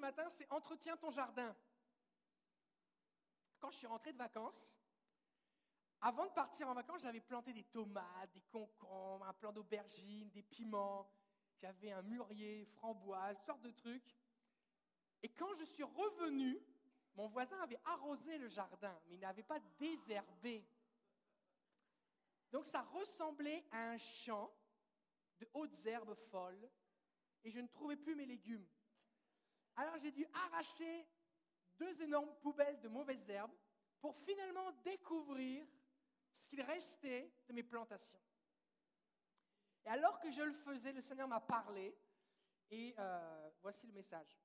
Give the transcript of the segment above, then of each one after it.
ce matin, c'est Entretiens ton jardin. Quand je suis rentré de vacances, avant de partir en vacances, j'avais planté des tomates, des concombres, un plant d'aubergines, des piments. J'avais un mûrier, framboise, sortes de trucs. Et quand je suis revenu, mon voisin avait arrosé le jardin, mais il n'avait pas désherbé. Donc ça ressemblait à un champ de hautes herbes folles, et je ne trouvais plus mes légumes. Alors j'ai dû arracher deux énormes poubelles de mauvaises herbes pour finalement découvrir ce qu'il restait de mes plantations. Et alors que je le faisais, le Seigneur m'a parlé, et euh, voici le message.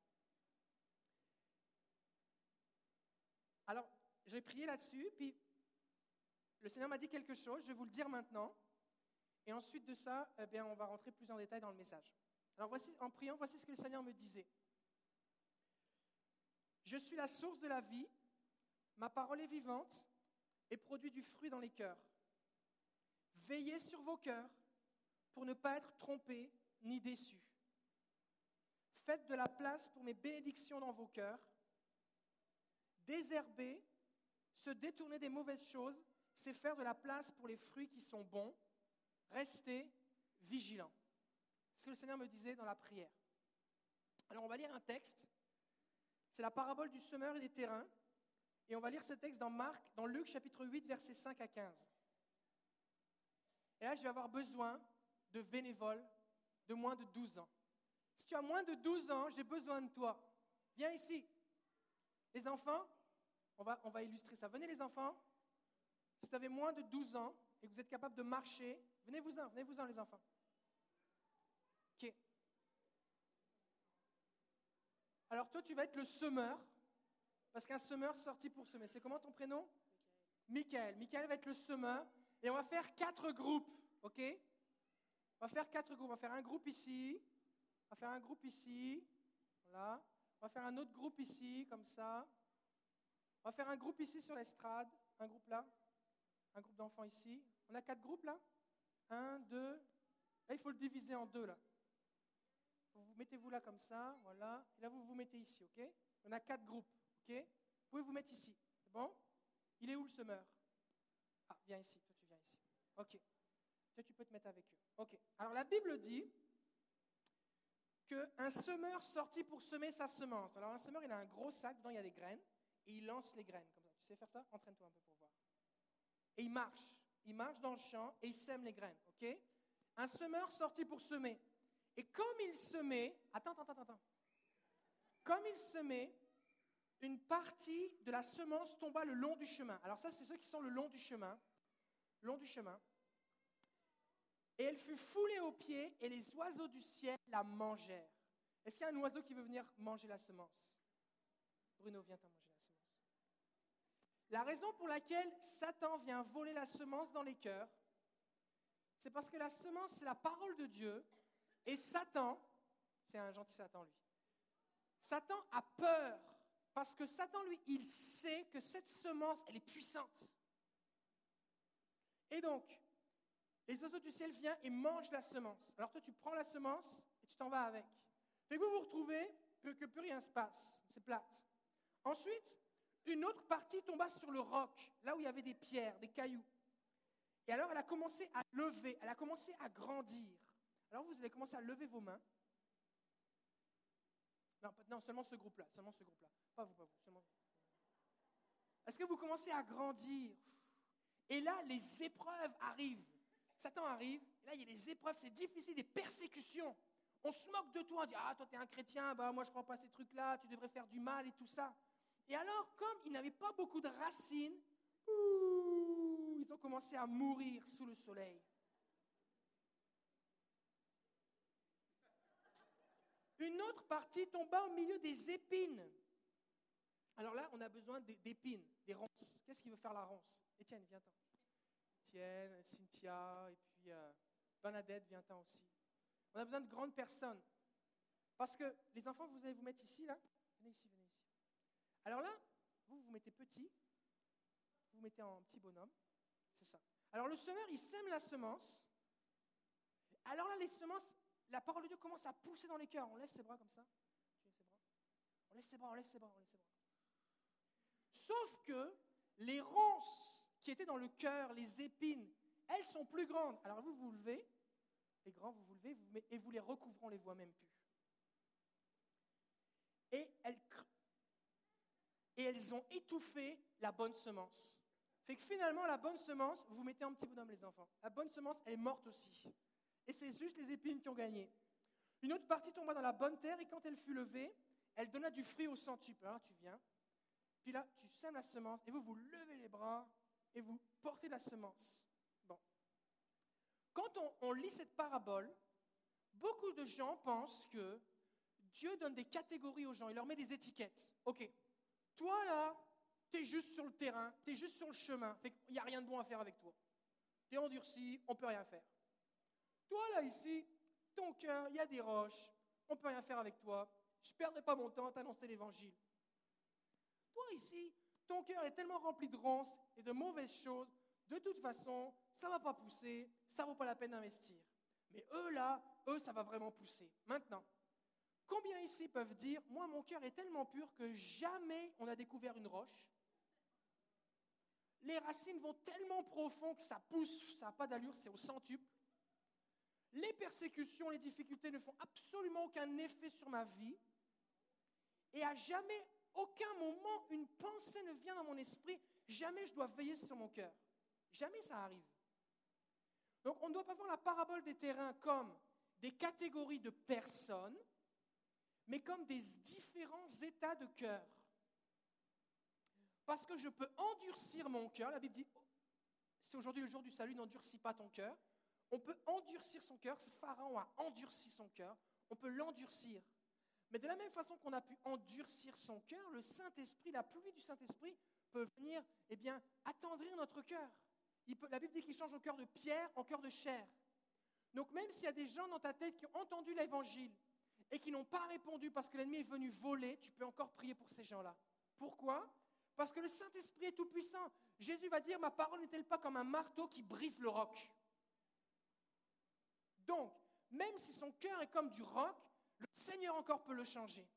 Alors, j'ai prié là-dessus, puis le Seigneur m'a dit quelque chose, je vais vous le dire maintenant, et ensuite de ça, eh bien, on va rentrer plus en détail dans le message. Alors, voici, en priant, voici ce que le Seigneur me disait. Je suis la source de la vie, ma parole est vivante et produit du fruit dans les cœurs. Veillez sur vos cœurs pour ne pas être trompés ni déçus. Faites de la place pour mes bénédictions dans vos cœurs. Désherber, se détourner des mauvaises choses, c'est faire de la place pour les fruits qui sont bons. Restez vigilants. C'est ce que le Seigneur me disait dans la prière. Alors on va lire un texte. C'est la parabole du semeur et des terrains. Et on va lire ce texte dans Marc, dans Luc chapitre 8, versets 5 à 15. Et là, je vais avoir besoin de bénévoles de moins de 12 ans. Si tu as moins de 12 ans, j'ai besoin de toi. Viens ici. Les enfants, on va, on va illustrer ça. Venez les enfants. Si vous avez moins de 12 ans et que vous êtes capable de marcher, venez-vous-en, venez-vous-en les enfants. OK. Alors toi, tu vas être le semeur. Parce qu'un semeur sorti pour semer. C'est comment ton prénom? Michael. Michael va être le semeur. Et on va faire quatre groupes. OK? On va faire quatre groupes. On va faire un groupe ici. On va faire un groupe ici. Voilà. On va faire un autre groupe ici, comme ça. On va faire un groupe ici sur l'estrade. Un groupe là. Un groupe d'enfants ici. On a quatre groupes là? Un, deux. Là, il faut le diviser en deux là. Vous mettez-vous là comme ça, voilà. Et là, vous vous mettez ici, ok? On a quatre groupes. OK? Vous pouvez vous mettre ici. C'est bon? Il est où le semeur? Ah, viens ici. Toi, tu viens ici. OK. Toi, tu peux te mettre avec eux. OK. Alors, la Bible dit qu'un semeur sortit pour semer sa semence. Alors, un semeur, il a un gros sac, dedans, il y a des graines, et il lance les graines comme ça. Tu sais faire ça? Entraîne-toi un peu pour voir. Et il marche. Il marche dans le champ et il sème les graines. OK? Un semeur sortit pour semer. Et comme il semait, attends, attends, attends, Comme il semait, une partie de la semence tomba le long du chemin. Alors ça, c'est ceux qui sont le long du chemin. Long du chemin. Et elle fut foulée aux pieds et les oiseaux du ciel la mangèrent. Est-ce qu'il y a un oiseau qui veut venir manger la semence? Bruno, viens t'en manger la semence. La raison pour laquelle Satan vient voler la semence dans les cœurs, c'est parce que la semence, c'est la parole de Dieu. Et Satan, c'est un gentil Satan, lui. Satan a peur parce que Satan, lui, il sait que cette semence, elle est puissante. Et donc, les oiseaux du ciel viennent et mangent la semence. Alors toi, tu prends la semence et tu t'en vas avec. Fait vous vous retrouvez que, que plus rien se passe. C'est plate. Ensuite, une autre partie tomba sur le roc, là où il y avait des pierres, des cailloux. Et alors, elle a commencé à lever, elle a commencé à grandir. Alors, vous allez commencer à lever vos mains. Non, seulement ce groupe-là, seulement ce groupe-là. Pas vous, pas vous. Est-ce que vous commencez à grandir? Et là, les épreuves arrivent. Satan arrive, et là, il y a les épreuves, c'est difficile, des persécutions. On se moque de toi, on dit Ah, toi, tu es un chrétien, bah, moi, je ne crois pas à ces trucs-là, tu devrais faire du mal et tout ça. Et alors, comme ils n'avaient pas beaucoup de racines, ils ont commencé à mourir sous le soleil. Une autre partie tomba au milieu des épines. Alors là, on a besoin d'épines, des ronces. Qu'est-ce qui veut faire la ronce? Étienne, viens-t'en. Étienne, Cynthia, et puis euh, Bernadette, viens-t'en aussi. On a besoin de grandes personnes. Parce que les enfants, vous allez vous mettre ici, là. Venez ici, venez ici. Alors là, vous vous mettez petit, vous vous mettez en petit bonhomme. C'est ça. Alors le semeur, il sème la semence. Alors là, les semences, la parole de Dieu commence à pousser dans les cœurs. On lève ses bras comme ça. On lève ses bras, on lève ses bras, on lève ses bras. Sauf que les ronces qui étaient dans le cœur, les épines, elles sont plus grandes. Alors vous vous levez, les grands, vous vous levez et vous les recouvrons, on les voit même plus. Et elles, et elles ont étouffé la bonne semence. Fait que finalement, la bonne semence, vous mettez un petit bonhomme, les enfants. La bonne semence, elle est morte aussi. Et c'est juste les épines qui ont gagné. Une autre partie tomba dans la bonne terre, et quand elle fut levée, elle donna du fruit au centuple. Alors tu viens, puis là, tu sèmes la semence, et vous, vous levez les bras, et vous portez la semence. Bon. Quand on, lit cette parabole, beaucoup de gens pensent que Dieu donne des catégories aux gens, il leur met des étiquettes. Ok, toi là, tu es juste sur le terrain, tu es juste sur le chemin, il n'y a rien de bon à faire avec toi. Tu es endurci, on peut rien faire. Toi là ici, ton cœur, il y a des roches, on ne peut rien faire avec toi. Je ne perdrai pas mon temps à t'annoncer l'évangile. Toi ici, ton cœur est tellement rempli de ronces et de mauvaises choses, de toute façon, ça ne va pas pousser, ça ne vaut pas la peine d'investir. Mais eux là, eux, ça va vraiment pousser. Maintenant, combien ici peuvent dire, moi mon cœur est tellement pur que jamais on a découvert une roche Les racines vont tellement profond que ça pousse, ça n'a pas d'allure, c'est au centuple. Les persécutions, les difficultés ne font absolument aucun effet sur ma vie. Et à jamais, aucun moment, une pensée ne vient dans mon esprit. Jamais je dois veiller sur mon cœur. Jamais ça arrive. Donc on ne doit pas voir la parabole des terrains comme des catégories de personnes, mais comme des différents états de cœur. Parce que je peux endurcir mon cœur. La Bible dit, c'est aujourd'hui le jour du salut, n'endurcis pas ton cœur. On peut endurcir son cœur. Pharaon a endurci son cœur. On peut l'endurcir. Mais de la même façon qu'on a pu endurcir son cœur, le Saint-Esprit, la pluie du Saint-Esprit peut venir, eh bien, attendrir notre cœur. la Bible dit qu'il change au cœur de pierre en cœur de chair. Donc même s'il y a des gens dans ta tête qui ont entendu l'Évangile et qui n'ont pas répondu parce que l'ennemi est venu voler, tu peux encore prier pour ces gens-là. Pourquoi? Parce que le Saint-Esprit est tout-puissant. Jésus va dire, ma parole n'est-elle pas comme un marteau qui brise le roc? Donc, même si son cœur est comme du roc, le Seigneur encore peut le changer.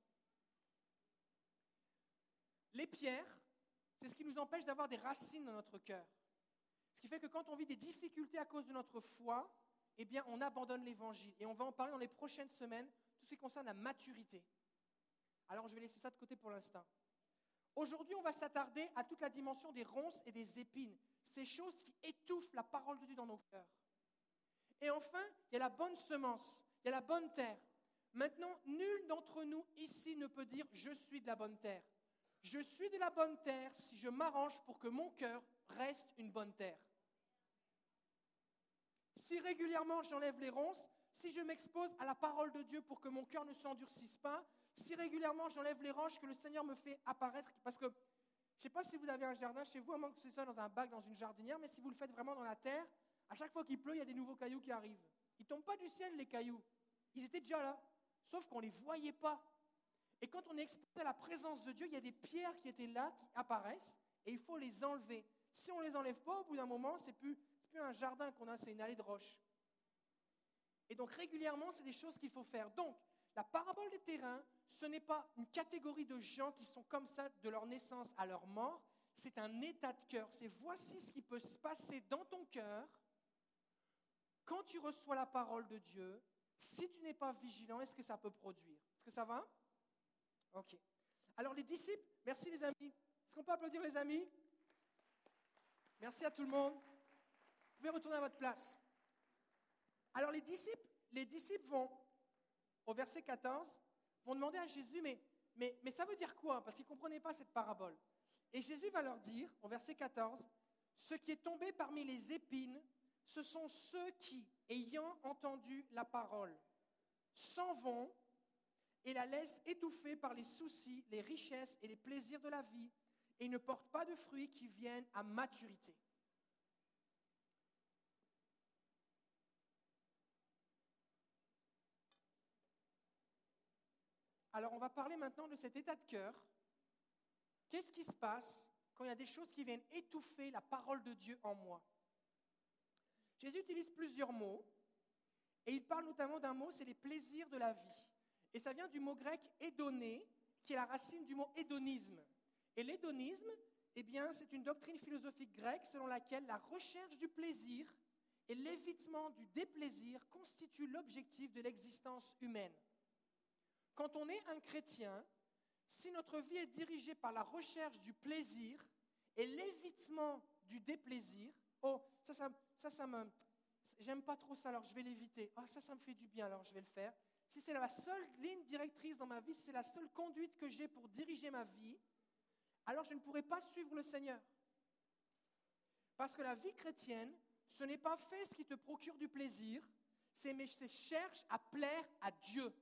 Les pierres, c'est ce qui nous empêche d'avoir des racines dans notre cœur. Ce qui fait que quand on vit des difficultés à cause de notre foi, eh bien, on abandonne l'évangile. Et on va en parler dans les prochaines semaines, tout ce qui concerne la maturité. Alors, je vais laisser ça de côté pour l'instant. Aujourd'hui, on va s'attarder à toute la dimension des ronces et des épines, ces choses qui étouffent la parole de Dieu dans nos cœurs. Et enfin, il y a la bonne semence, il y a la bonne terre. Maintenant, nul d'entre nous ici ne peut dire je suis de la bonne terre. Je suis de la bonne terre si je m'arrange pour que mon cœur reste une bonne terre. Si régulièrement j'enlève les ronces, si je m'expose à la parole de Dieu pour que mon cœur ne s'endurcisse pas, si régulièrement j'enlève les roches que le Seigneur me fait apparaître, parce que je ne sais pas si vous avez un jardin chez vous, à moins que ce soit dans un bac, dans une jardinière, mais si vous le faites vraiment dans la terre, à chaque fois qu'il pleut, il y a des nouveaux cailloux qui arrivent. Ils ne tombent pas du ciel, les cailloux. Ils étaient déjà là. Sauf qu'on ne les voyait pas. Et quand on est exposé à la présence de Dieu, il y a des pierres qui étaient là, qui apparaissent, et il faut les enlever. Si on ne les enlève pas, au bout d'un moment, ce n'est plus, plus un jardin qu'on a, c'est une allée de roches. Et donc régulièrement, c'est des choses qu'il faut faire. Donc, la parabole des terrains, ce n'est pas une catégorie de gens qui sont comme ça de leur naissance à leur mort, c'est un état de cœur. C'est voici ce qui peut se passer dans ton cœur quand tu reçois la parole de Dieu, si tu n'es pas vigilant, est-ce que ça peut produire? Est-ce que ça va? Ok. Alors les disciples, merci les amis. Est-ce qu'on peut applaudir les amis? Merci à tout le monde. Vous pouvez retourner à votre place. Alors les disciples, les disciples vont, au verset 14, vont demander à Jésus, mais, mais, mais ça veut dire quoi? Parce qu'ils ne comprenaient pas cette parabole. Et Jésus va leur dire, au verset 14, ce qui est tombé parmi les épines, ce sont ceux qui, ayant entendu la parole, s'en vont et la laissent étouffer par les soucis, les richesses et les plaisirs de la vie, et ne portent pas de fruits qui viennent à maturité. Alors on va parler maintenant de cet état de cœur. Qu'est-ce qui se passe quand il y a des choses qui viennent étouffer la parole de Dieu en moi? Jésus utilise plusieurs mots, et il parle notamment d'un mot, c'est les plaisirs de la vie. Et ça vient du mot grec édonné, qui est la racine du mot hédonisme. Et l'hédonisme, eh bien, c'est une doctrine philosophique grecque selon laquelle la recherche du plaisir et l'évitement du déplaisir constituent l'objectif de l'existence humaine. Quand on est un chrétien, si notre vie est dirigée par la recherche du plaisir et l'évitement du déplaisir, oh, ça, ça, ça, ça me, j'aime pas trop ça, alors je vais l'éviter. Ah, ça, ça me fait du bien, alors je vais le faire. Si c'est la seule ligne directrice dans ma vie, si c'est la seule conduite que j'ai pour diriger ma vie, alors je ne pourrai pas suivre le Seigneur. Parce que la vie chrétienne, ce n'est pas fait ce qui te procure du plaisir, c'est mais cherche à plaire à Dieu.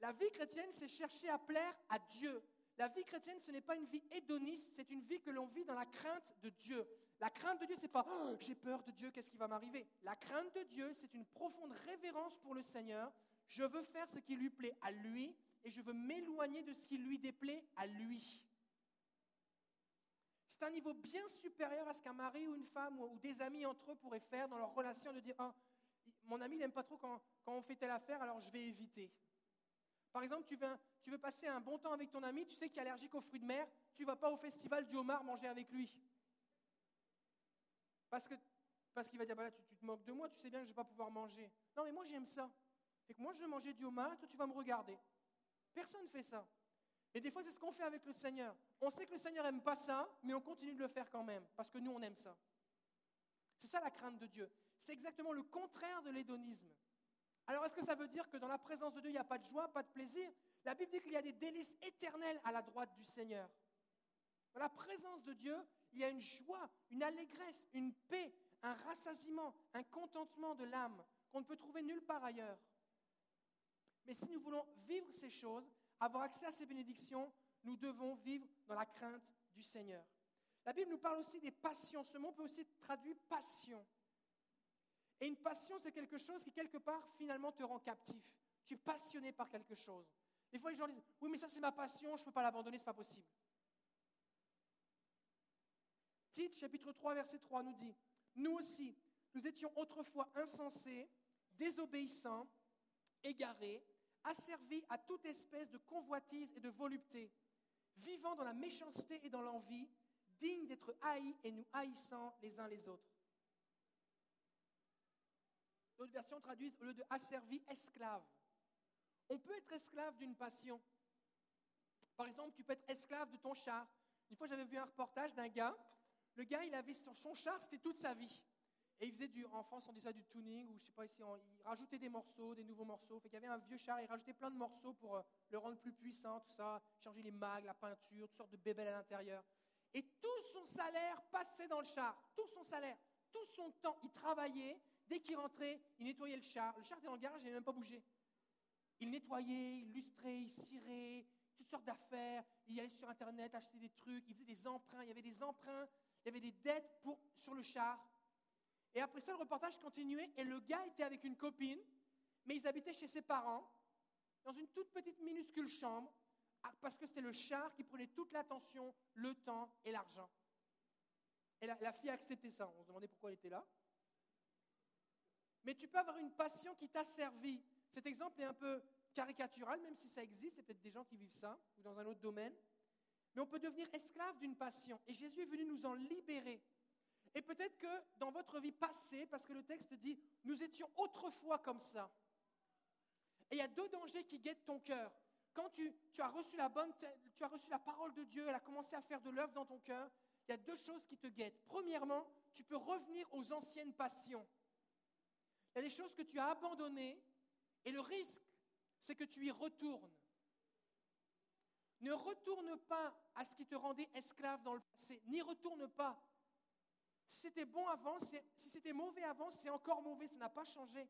La vie chrétienne, c'est chercher à plaire à Dieu. La vie chrétienne, ce n'est pas une vie hédoniste, c'est une vie que l'on vit dans la crainte de Dieu. La crainte de Dieu, c'est pas oh, j'ai peur de Dieu, qu'est-ce qui va m'arriver? La crainte de Dieu, c'est une profonde révérence pour le Seigneur. Je veux faire ce qui lui plaît à lui et je veux m'éloigner de ce qui lui déplaît à lui. C'est un niveau bien supérieur à ce qu'un mari ou une femme ou des amis entre eux pourraient faire dans leur relation de dire oh, mon ami n'aime pas trop quand, quand on fait telle affaire, alors je vais éviter. Par exemple, tu veux, passer un bon temps avec ton ami, tu sais qu'il est allergique aux fruits de mer, tu ne vas pas au festival du homard manger avec lui. Parce qu'il parce qu'il va dire, bah tu, te moques de moi, tu sais bien que je ne vais pas pouvoir manger. Non, mais moi j'aime ça. Fait que moi je veux manger du homard, toi tu vas me regarder. Personne ne fait ça. Et des fois, c'est ce qu'on fait avec le Seigneur. On sait que le Seigneur n'aime pas ça, mais on continue de le faire quand même, parce que nous, on aime ça. C'est ça la crainte de Dieu. C'est exactement le contraire de l'hédonisme. Alors, est-ce que ça veut dire que dans la présence de Dieu, il n'y a pas de joie, pas de plaisir? La Bible dit qu'il y a des délices éternelles à la droite du Seigneur. Dans la présence de Dieu, il y a une joie, une allégresse, une paix, un rassasiement, un contentement de l'âme qu'on ne peut trouver nulle part ailleurs. Mais si nous voulons vivre ces choses, avoir accès à ces bénédictions, nous devons vivre dans la crainte du Seigneur. La Bible nous parle aussi des passions. Ce mot peut aussi être traduit passion. Et une passion, c'est quelque chose qui, quelque part, finalement, te rend captif. Tu es passionné par quelque chose. Des fois, les gens disent Oui, mais ça, c'est ma passion, je ne peux pas l'abandonner, ce n'est pas possible. Tite, chapitre 3, verset 3, nous dit Nous aussi, nous étions autrefois insensés, désobéissants, égarés, asservis à toute espèce de convoitise et de volupté, vivant dans la méchanceté et dans l'envie, dignes d'être haïs et nous haïssant les uns les autres. D'autres versions traduisent au lieu de asservi, esclave. On peut être esclave d'une passion. Par exemple, tu peux être esclave de ton char. Une fois, j'avais vu un reportage d'un gars. Le gars, il avait sur son char, c'était toute sa vie. Et il faisait du, en France, on dit du tuning, ou je sais pas ici, il rajoutait des morceaux, des nouveaux morceaux. Fait qu'il y avait un vieux char, il rajoutait plein de morceaux pour euh, le rendre plus puissant, tout ça, changer les mags, la peinture, toutes sortes de bébelles à l'intérieur. Et tout son salaire passait dans le char, tout son salaire, tout son temps, il travaillait. Dès qu'il rentrait, il nettoyait le char. Le char était dans le garage, il n'avait même pas bougé. Il nettoyait, il lustrait, il cirait, toutes sortes d'affaires. Il allait sur Internet acheter des trucs, il faisait des emprunts, il y avait des emprunts, il y avait des dettes pour, sur le char. Et après ça, le reportage continuait et le gars était avec une copine, mais ils habitaient chez ses parents, dans une toute petite minuscule chambre, ah, parce que c'était le char qui prenait toute l'attention, le temps et l'argent. Et la, fille a accepté ça. On se demandait pourquoi elle était là. Mais tu peux avoir une passion qui t'a servi. Cet exemple est un peu caricatural, même si ça existe. C'est peut-être des gens qui vivent ça, ou dans un autre domaine. Mais on peut devenir esclave d'une passion. Et Jésus est venu nous en libérer. Et peut-être que dans votre vie passée, parce que le texte dit, nous étions autrefois comme ça. Et il y a deux dangers qui guettent ton cœur. Quand tu, as reçu la bonne, tu as reçu la parole de Dieu, elle a commencé à faire de l'œuvre dans ton cœur, il y a deux choses qui te guettent. Premièrement, tu peux revenir aux anciennes passions. Il y a des choses que tu as abandonnées et le risque, c'est que tu y retournes. Ne retourne pas à ce qui te rendait esclave dans le passé. N'y retourne pas. Si c'était bon avant, si c'était mauvais avant, c'est encore mauvais, ça n'a pas changé.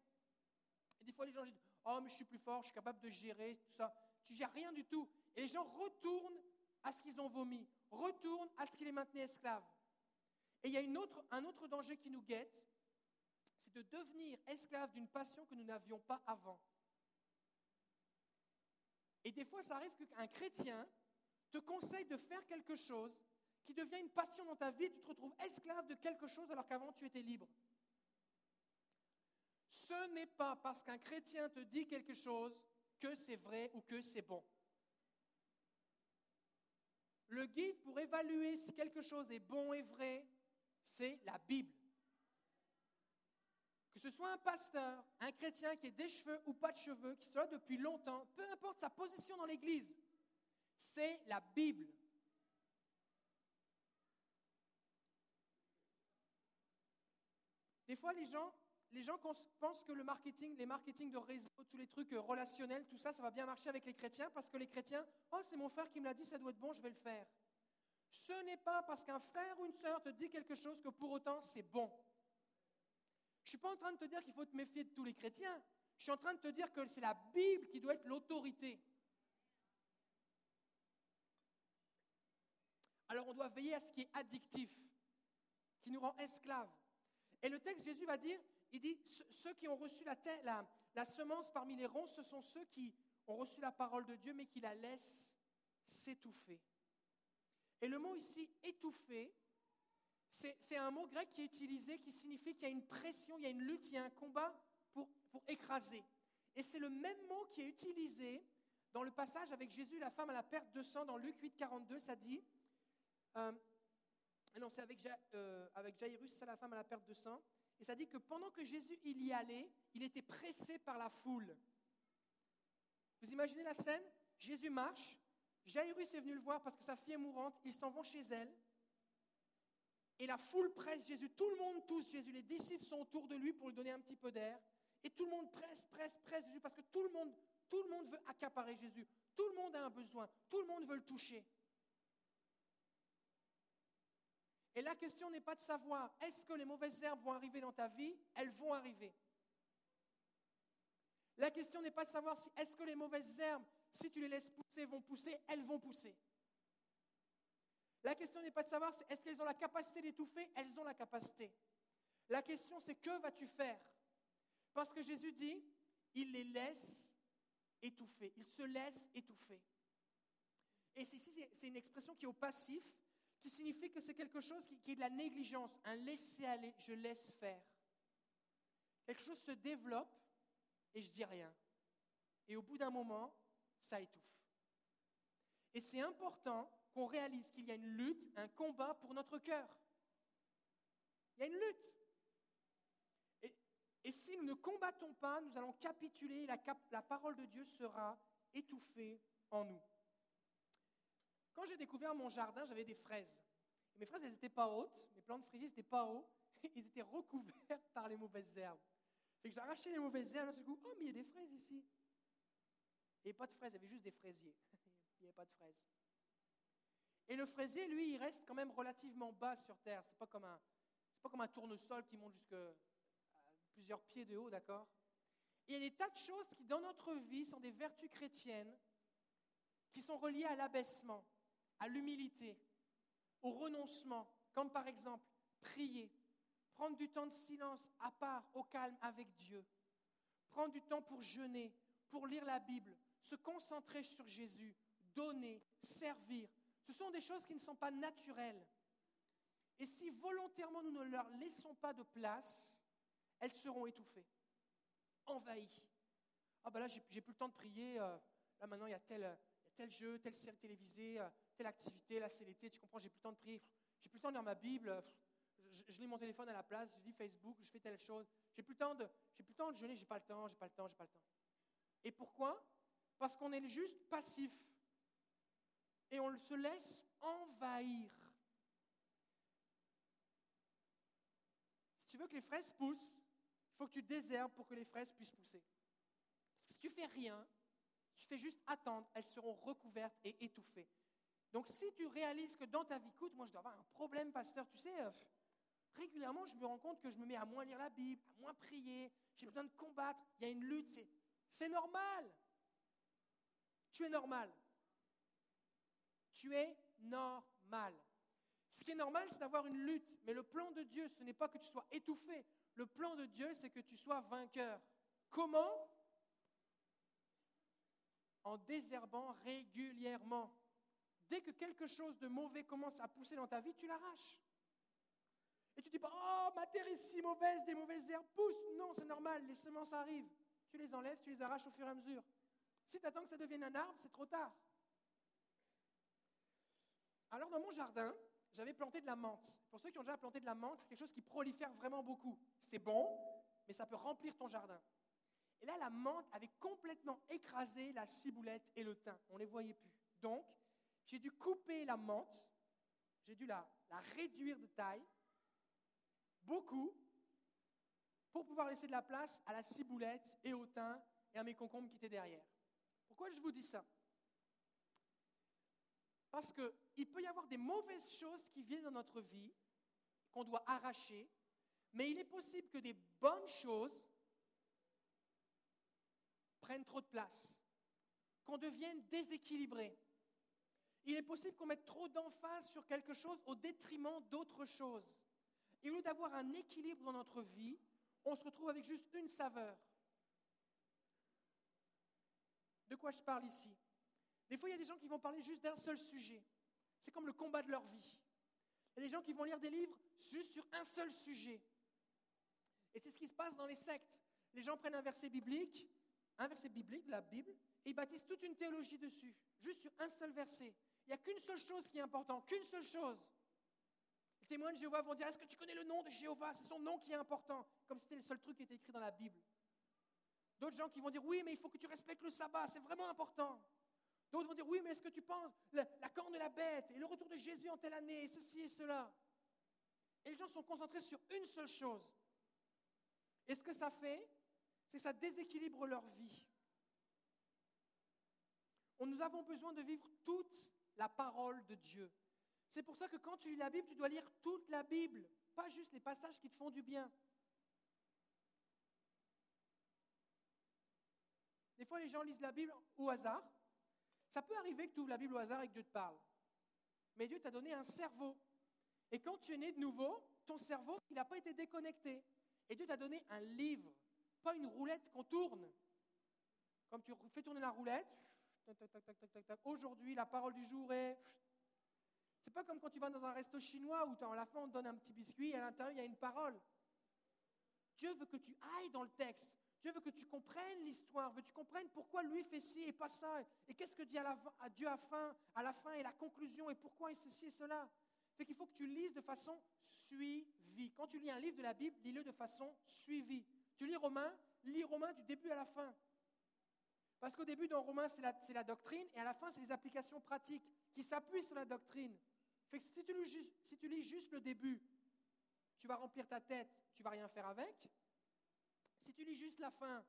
Et des fois, les gens disent Oh, mais je suis plus fort, je suis capable de gérer tout ça. Tu gères rien du tout. Et les gens retournent à ce qu'ils ont vomi, retournent à ce qui les maintenait esclaves. Et il y a un autre danger qui nous guette c'est de devenir esclave d'une passion que nous n'avions pas avant. Et des fois, ça arrive qu'un chrétien te conseille de faire quelque chose qui devient une passion dans ta vie, tu te retrouves esclave de quelque chose alors qu'avant tu étais libre. Ce n'est pas parce qu'un chrétien te dit quelque chose que c'est vrai ou que c'est bon. Le guide pour évaluer si quelque chose est bon et vrai, c'est la Bible. Que ce soit un pasteur, un chrétien qui ait des cheveux ou pas de cheveux, qui soit depuis longtemps, peu importe sa position dans l'Église, c'est la Bible. Des fois, les gens, les gens pensent que le marketing, les marketing de réseau, tous les trucs euh, relationnels, tout ça, ça va bien marcher avec les chrétiens parce que les chrétiens, oh, c'est mon frère qui me l'a dit, ça doit être bon, je vais le faire. Ce n'est pas parce qu'un frère ou une sœur te dit quelque chose que pour autant c'est bon. Je ne suis pas en train de te dire qu'il faut te méfier de tous les chrétiens. Je suis en train de te dire que c'est la Bible qui doit être l'autorité. Alors on doit veiller à ce qui est addictif, qui nous rend esclaves. Et le texte, Jésus va dire, il dit, ceux qui ont reçu la, la, semence parmi les ronces, ce sont ceux qui ont reçu la parole de Dieu, mais qui la laissent s'étouffer. Et le mot ici, étouffer, c'est un mot grec qui est utilisé, qui signifie qu'il y a une pression, il y a une lutte, il y a un combat pour, écraser. Et c'est le même mot qui est utilisé dans le passage avec Jésus, la femme à la perte de sang, dans Luc 8, 42, ça dit, euh, non, c'est avec, euh, avec Jairus, c'est la femme à la perte de sang. Et ça dit que pendant que Jésus il y allait, il était pressé par la foule. Vous imaginez la scène? Jésus marche, Jairus est venu le voir parce que sa fille est mourante, ils s'en vont chez elle. Et la foule presse Jésus, tout le monde tousse Jésus, les disciples sont autour de lui pour lui donner un petit peu d'air. Et tout le monde presse, presse, presse Jésus parce que tout le monde, tout le monde veut accaparer Jésus. Tout le monde a un besoin, tout le monde veut le toucher. Et la question n'est pas de savoir est-ce que les mauvaises herbes vont arriver dans ta vie, elles vont arriver. La question n'est pas de savoir si est-ce que les mauvaises herbes, si tu les laisses pousser, vont pousser, elles vont pousser. La question n'est pas de savoir est-ce qu'elles ont la capacité d'étouffer, elles ont la capacité. La question c'est que vas-tu faire? Parce que Jésus dit, il les laisse étouffer, il se laisse étouffer. Et ici, c'est une expression qui est au passif, qui signifie que c'est quelque chose qui, est de la négligence, un laisser-aller, je laisse faire. Quelque chose se développe et je dis rien. Et au bout d'un moment, ça étouffe. Et c'est important qu'on réalise qu'il y a une lutte, un combat pour notre cœur. Il y a une lutte. Et, si nous ne combattons pas, nous allons capituler, la, la parole de Dieu sera étouffée en nous. Quand j'ai découvert mon jardin, j'avais des fraises. mes fraises, elles n'étaient pas hautes, mes plantes de fraisiers n'étaient pas hauts, ils étaient recouverts par les mauvaises herbes. Fait que j'ai arraché les mauvaises herbes, et coup, oh, mais il y a des fraises ici. Et pas de fraises, il y avait juste des fraisiers. il n'y avait pas de fraises. Et le fraisier, lui, il reste quand même relativement bas sur terre. Ce n'est pas, comme un, pas comme un tournesol qui monte jusqu'à plusieurs pieds de haut, d'accord? Il y a des tas de choses qui, dans notre vie, sont des vertus chrétiennes qui sont reliées à l'abaissement à l'humilité, au renoncement, comme par exemple prier, prendre du temps de silence à part, au calme avec Dieu, prendre du temps pour jeûner, pour lire la Bible, se concentrer sur Jésus, donner, servir. Ce sont des choses qui ne sont pas naturelles. Et si volontairement nous ne leur laissons pas de place, elles seront étouffées, envahies. Ah ben là, j'ai plus le temps de prier. Euh, là maintenant, il y a tel, tel jeu, telle série télévisée, euh, telle activité, là c'est l'été, tu comprends, j'ai plus le temps de prier, j'ai plus le temps de lire ma Bible, je, lis mon téléphone à la place, je lis Facebook, je fais telle chose, j'ai plus le temps de, j'ai plus le temps de jeûner, j'ai pas le temps, j'ai pas le temps, j'ai pas le temps. Et pourquoi? Parce qu'on est juste passif et on se laisse envahir. Si tu veux que les fraises poussent, il faut que tu désherbes pour que les fraises puissent pousser. Parce que si tu fais rien, tu fais juste attendre, elles seront recouvertes et étouffées. Donc si tu réalises que dans ta vie, écoute, moi je dois avoir un problème, pasteur, tu sais, euh, régulièrement je me rends compte que je me mets à moins lire la Bible, à moins prier, j'ai besoin de combattre, il y a une lutte, c'est normal. Tu es normal. Tu es normal. Ce qui est normal, c'est d'avoir une lutte. Mais le plan de Dieu, ce n'est pas que tu sois étouffé. Le plan de Dieu, c'est que tu sois vainqueur. Comment? En désherbant régulièrement. Dès que quelque chose de mauvais commence à pousser dans ta vie, tu l'arraches. Et tu dis pas, oh, ma terre est si mauvaise, des mauvaises herbes poussent. Non, c'est normal, les semences arrivent. Tu les enlèves, tu les arraches au fur et à mesure. Si tu attends que ça devienne un arbre, c'est trop tard. Alors dans mon jardin, j'avais planté de la menthe. Pour ceux qui ont déjà planté de la menthe, c'est quelque chose qui prolifère vraiment beaucoup. C'est bon, mais ça peut remplir ton jardin. Et là, la menthe avait complètement écrasé la ciboulette et le thym. On ne les voyait plus. Donc, j'ai dû couper la menthe, j'ai dû la, la réduire de taille, beaucoup, pour pouvoir laisser de la place à la ciboulette et au thym et à mes concombres qui étaient derrière. Pourquoi je vous dis ça? Parce qu'il peut y avoir des mauvaises choses qui viennent dans notre vie, qu'on doit arracher, mais il est possible que des bonnes choses prennent trop de place, qu'on devienne déséquilibré. Il est possible qu'on mette trop d'emphase sur quelque chose au détriment d'autres choses. Et au lieu d'avoir un équilibre dans notre vie, on se retrouve avec juste une saveur. De quoi je parle ici? Des fois, il y a des gens qui vont parler juste d'un seul sujet. C'est comme le combat de leur vie. Il y a des gens qui vont lire des livres juste sur un seul sujet. Et c'est ce qui se passe dans les sectes. Les gens prennent un verset biblique, un verset biblique de la Bible, et ils bâtissent toute une théologie dessus, juste sur un seul verset. Il n'y a qu'une seule chose qui est importante, qu'une seule chose. Les témoins de Jéhovah vont dire Est-ce que tu connais le nom de Jéhovah? C'est son nom qui est important, comme c'était le seul truc qui était écrit dans la Bible. D'autres gens qui vont dire Oui, mais il faut que tu respectes le sabbat, c'est vraiment important. D'autres vont dire Oui, mais est-ce que tu penses la, corne de la bête et le retour de Jésus en telle année, et ceci et cela? Et les gens sont concentrés sur une seule chose. Et ce que ça fait, c'est que ça déséquilibre leur vie. Nous avons besoin de vivre toute la parole de Dieu. C'est pour ça que quand tu lis la Bible, tu dois lire toute la Bible, pas juste les passages qui te font du bien. Des fois, les gens lisent la Bible au hasard. Ça peut arriver que tu ouvres la Bible au hasard et que Dieu te parle. Mais Dieu t'a donné un cerveau. Et quand tu es né de nouveau, ton cerveau, il n'a pas été déconnecté. Et Dieu t'a donné un livre, pas une roulette qu'on tourne. Comme tu fais tourner la roulette, aujourd'hui, la parole du jour est. C'est pas comme quand tu vas dans un resto chinois où à la fin on te donne un petit biscuit et à l'intérieur il y a une parole. Dieu veut que tu ailles dans le texte. Dieu veut que tu comprennes l'histoire, veut que tu comprennes pourquoi lui fait ci et pas ça, et qu'est-ce que dit à, à Dieu à, fin, à la fin et la conclusion, et pourquoi et ceci et cela? Fait qu'il faut que tu lises de façon suivie. Quand tu lis un livre de la Bible, lis-le de façon suivie. Tu lis Romain, lis Romain du début à la fin. Parce qu'au début, dans Romain, c'est la, la, doctrine, et à la fin, c'est les applications pratiques qui s'appuient sur la doctrine. Fait que si tu, lis juste, si tu lis juste le début, tu vas remplir ta tête, tu vas rien faire avec. Si tu lis juste la fin,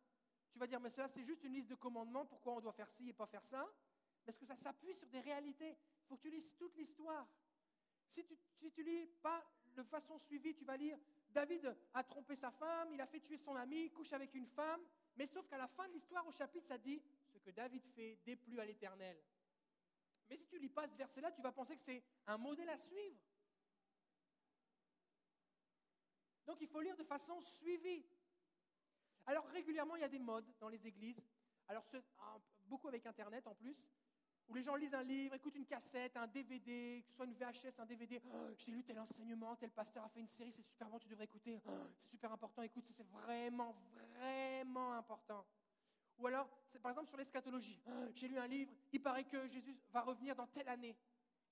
tu vas dire, mais cela, c'est juste une liste de commandements, pourquoi on doit faire ci et pas faire ça? Parce que ça s'appuie sur des réalités. Il faut que tu lises toute l'histoire. Si tu ne lis pas de façon suivie, tu vas lire David a trompé sa femme, il a fait tuer son ami, il couche avec une femme, mais sauf qu'à la fin de l'histoire, au chapitre, ça dit Ce que David fait déplut à l'Éternel. Mais si tu lis pas ce verset-là, tu vas penser que c'est un modèle à suivre. Donc il faut lire de façon suivie. Alors régulièrement, il y a des modes dans les églises. Alors beaucoup avec Internet en plus où les gens lisent un livre, écoutent une cassette, un DVD, que ce soit une VHS, un DVD. Oh, j'ai lu tel enseignement, tel pasteur a fait une série, c'est super bon, tu devrais écouter. Oh, c'est super important, écoute, c'est vraiment, vraiment important. Ou alors, par exemple, sur l'eschatologie. Oh, j'ai lu un livre, il paraît que Jésus va revenir dans telle année.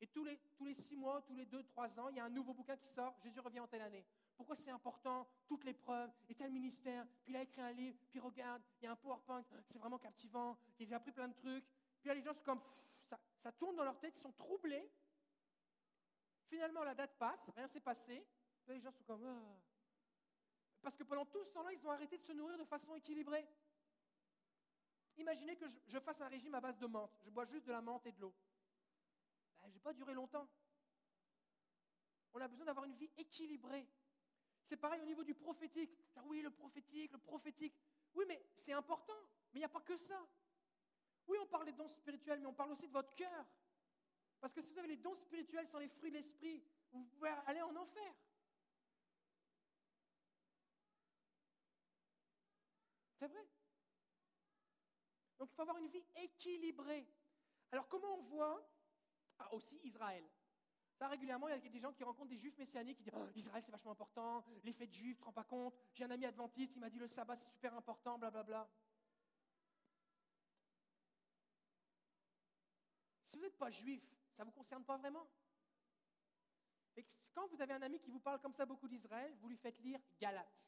Et tous les, tous les six mois, tous les deux, trois ans, il y a un nouveau bouquin qui sort, Jésus revient en telle année. Pourquoi c'est important Toutes les preuves, et tel ministère, puis il a écrit un livre, puis regarde, il y a un PowerPoint, c'est vraiment captivant, il a appris plein de trucs. Puis les gens sont comme, ça, tourne dans leur tête, ils sont troublés. Finalement, la date passe, rien s'est passé. les gens sont comme. Ah. Parce que pendant tout ce temps-là, ils ont arrêté de se nourrir de façon équilibrée. Imaginez que je, fasse un régime à base de menthe. Je bois juste de la menthe et de l'eau. Ben, je n'ai pas duré longtemps. On a besoin d'avoir une vie équilibrée. C'est pareil au niveau du prophétique. Ah oui, le prophétique, le prophétique. Oui, mais c'est important. Mais il n'y a pas que ça. Oui, on parle des dons spirituels, mais on parle aussi de votre cœur. Parce que si vous avez les dons spirituels sans les fruits de l'esprit, vous pouvez aller en enfer. C'est vrai. Donc il faut avoir une vie équilibrée. Alors comment on voit ah, aussi Israël Ça régulièrement, il y a des gens qui rencontrent des juifs messianiques qui disent oh, Israël c'est vachement important, les fêtes juives, tu ne te rends pas compte. J'ai un ami adventiste, il m'a dit le sabbat c'est super important, blablabla. Bla, bla. Si vous n'êtes pas juif, ça ne vous concerne pas vraiment? Et quand vous avez un ami qui vous parle comme ça beaucoup d'Israël, vous lui faites lire Galates.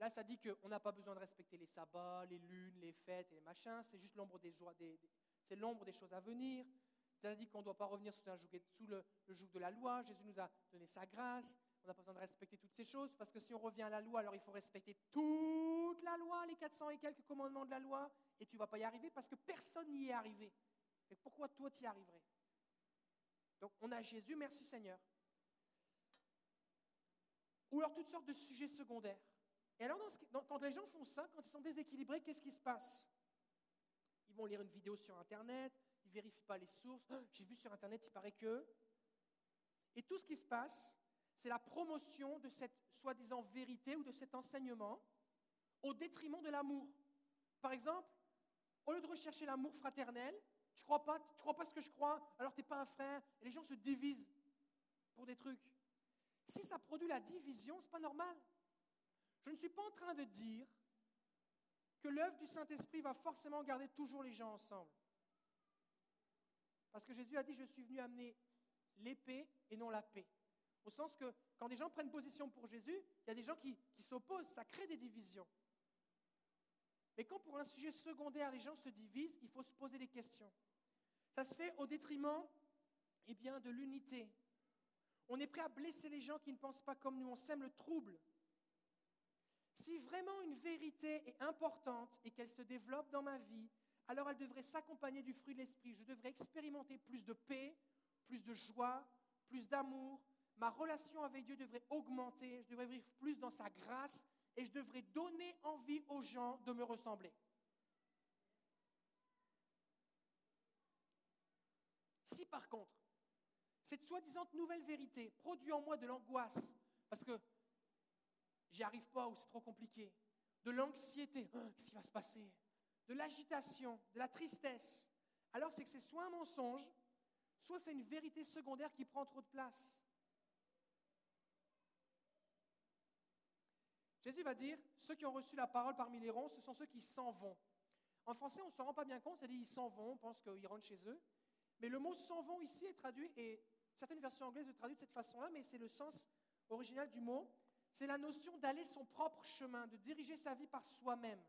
Là, ça dit qu'on n'a pas besoin de respecter les sabbats, les lunes, les fêtes et les machins. C'est juste l'ombre des choses à venir. Ça dit qu'on ne doit pas revenir sous, le, le, joug de la loi. Jésus nous a donné sa grâce. On n'a pas besoin de respecter toutes ces choses parce que si on revient à la loi, alors il faut respecter toute la loi, les 400 et quelques commandements de la loi, et tu ne vas pas y arriver parce que personne n'y est arrivé. Mais pourquoi toi tu y arriverais? Donc on a Jésus, merci Seigneur. Ou alors toutes sortes de sujets secondaires. Et alors, quand les gens font ça, quand ils sont déséquilibrés, qu'est-ce qui se passe? Ils vont lire une vidéo sur Internet, ils ne vérifient pas les sources. Ah, j'ai vu sur Internet, il paraît que. Et tout ce qui se passe, c'est la promotion de cette soi-disant vérité ou de cet enseignement au détriment de l'amour. Par exemple, au lieu de rechercher l'amour fraternel, tu crois, pas, tu crois pas ce que je crois, alors tu n'es pas un frère, et les gens se divisent pour des trucs. Si ça produit la division, ce n'est pas normal. Je ne suis pas en train de dire que l'œuvre du Saint-Esprit va forcément garder toujours les gens ensemble. Parce que Jésus a dit, je suis venu amener l'épée et non la paix. Au sens que quand des gens prennent position pour Jésus, il y a des gens qui, s'opposent, ça crée des divisions. Mais quand pour un sujet secondaire, les gens se divisent, il faut se poser des questions. Ça se fait au détriment eh bien, de l'unité. On est prêt à blesser les gens qui ne pensent pas comme nous, on sème le trouble. Si vraiment une vérité est importante et qu'elle se développe dans ma vie, alors elle devrait s'accompagner du fruit de l'esprit. Je devrais expérimenter plus de paix, plus de joie, plus d'amour. Ma relation avec Dieu devrait augmenter, je devrais vivre plus dans sa grâce et je devrais donner envie aux gens de me ressembler. Si par contre, cette soi-disant nouvelle vérité produit en moi de l'angoisse, parce que j'y arrive pas ou c'est trop compliqué, de l'anxiété, oh, qu'est-ce qui va se passer, de l'agitation, de la tristesse, alors c'est que c'est soit un mensonge, soit c'est une vérité secondaire qui prend trop de place. Jésus va dire, ceux qui ont reçu la parole parmi les ronds, ce sont ceux qui s'en vont. En français, on ne se rend pas bien compte, dit ils s'en vont, on pense qu'ils rentrent chez eux. Mais le mot s'en vont ici est traduit, et certaines versions anglaises le traduisent de cette façon-là, mais c'est le sens original du mot. C'est la notion d'aller son propre chemin, de diriger sa vie par soi-même.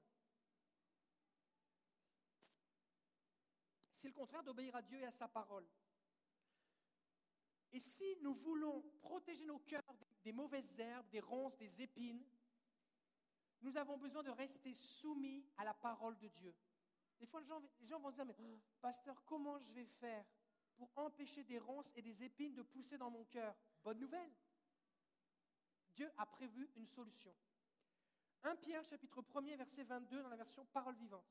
C'est le contraire d'obéir à Dieu et à sa parole. Et si nous voulons protéger nos cœurs des mauvaises herbes, des ronces, des épines, nous avons besoin de rester soumis à la parole de Dieu. Des fois, les gens, vont se dire, mais oh, pasteur, comment je vais faire pour empêcher des ronces et des épines de pousser dans mon cœur? Bonne nouvelle. Dieu a prévu une solution. 1 Pierre chapitre 1er verset 22 dans la version parole vivante.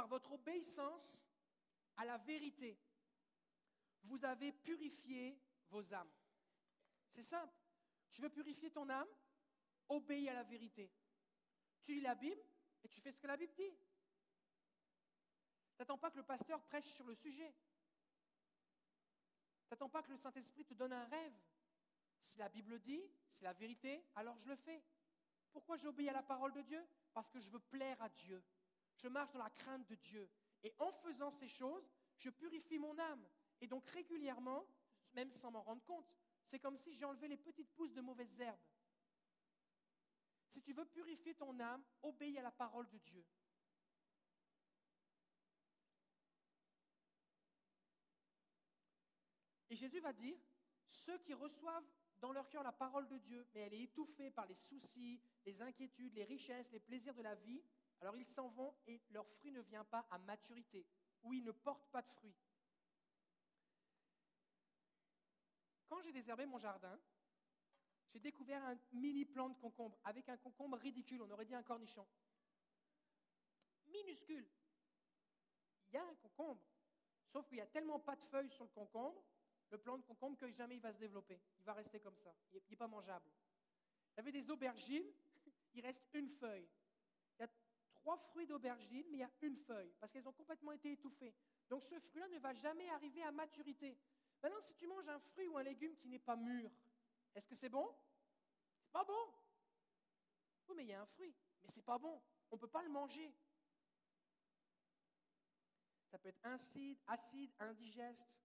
Par votre obéissance à la vérité, vous avez purifié vos âmes. C'est simple. Tu veux purifier ton âme? Obéis à la vérité. Tu lis la Bible et tu fais ce que la Bible dit. T'attends pas que le pasteur prêche sur le sujet. T'attends pas que le Saint-Esprit te donne un rêve. Si la Bible dit, c'est la vérité, alors je le fais. Pourquoi j'obéis à la parole de Dieu? Parce que je veux plaire à Dieu. Je marche dans la crainte de Dieu. Et en faisant ces choses, je purifie mon âme. Et donc régulièrement, même sans m'en rendre compte, c'est comme si j'enlevais les petites pousses de mauvaises herbes. Si tu veux purifier ton âme, obéis à la parole de Dieu. Et Jésus va dire, ceux qui reçoivent dans leur cœur la parole de Dieu, mais elle est étouffée par les soucis, les inquiétudes, les richesses, les plaisirs de la vie, alors ils s'en vont et leur fruit ne vient pas à maturité, ou ils ne portent pas de fruits. Quand j'ai désherbé mon jardin, j'ai découvert un mini plant de concombre avec un concombre ridicule, on aurait dit un cornichon. Minuscule. Il y a un concombre, sauf qu'il n'y a tellement pas de feuilles sur le concombre, le plant de concombre, que jamais il va se développer. Il va rester comme ça. Il n'est pas mangeable. Avait des aubergines, il reste une feuille. Trois fruits d'aubergine, mais il y a une feuille, parce qu'elles ont complètement été étouffées. Donc ce fruit-là ne va jamais arriver à maturité. Maintenant, si tu manges un fruit ou un légume qui n'est pas mûr, est-ce que c'est bon? C'est pas bon. Oui, mais il y a un fruit, mais c'est pas bon. On ne peut pas le manger. peut être acide, acide, indigeste.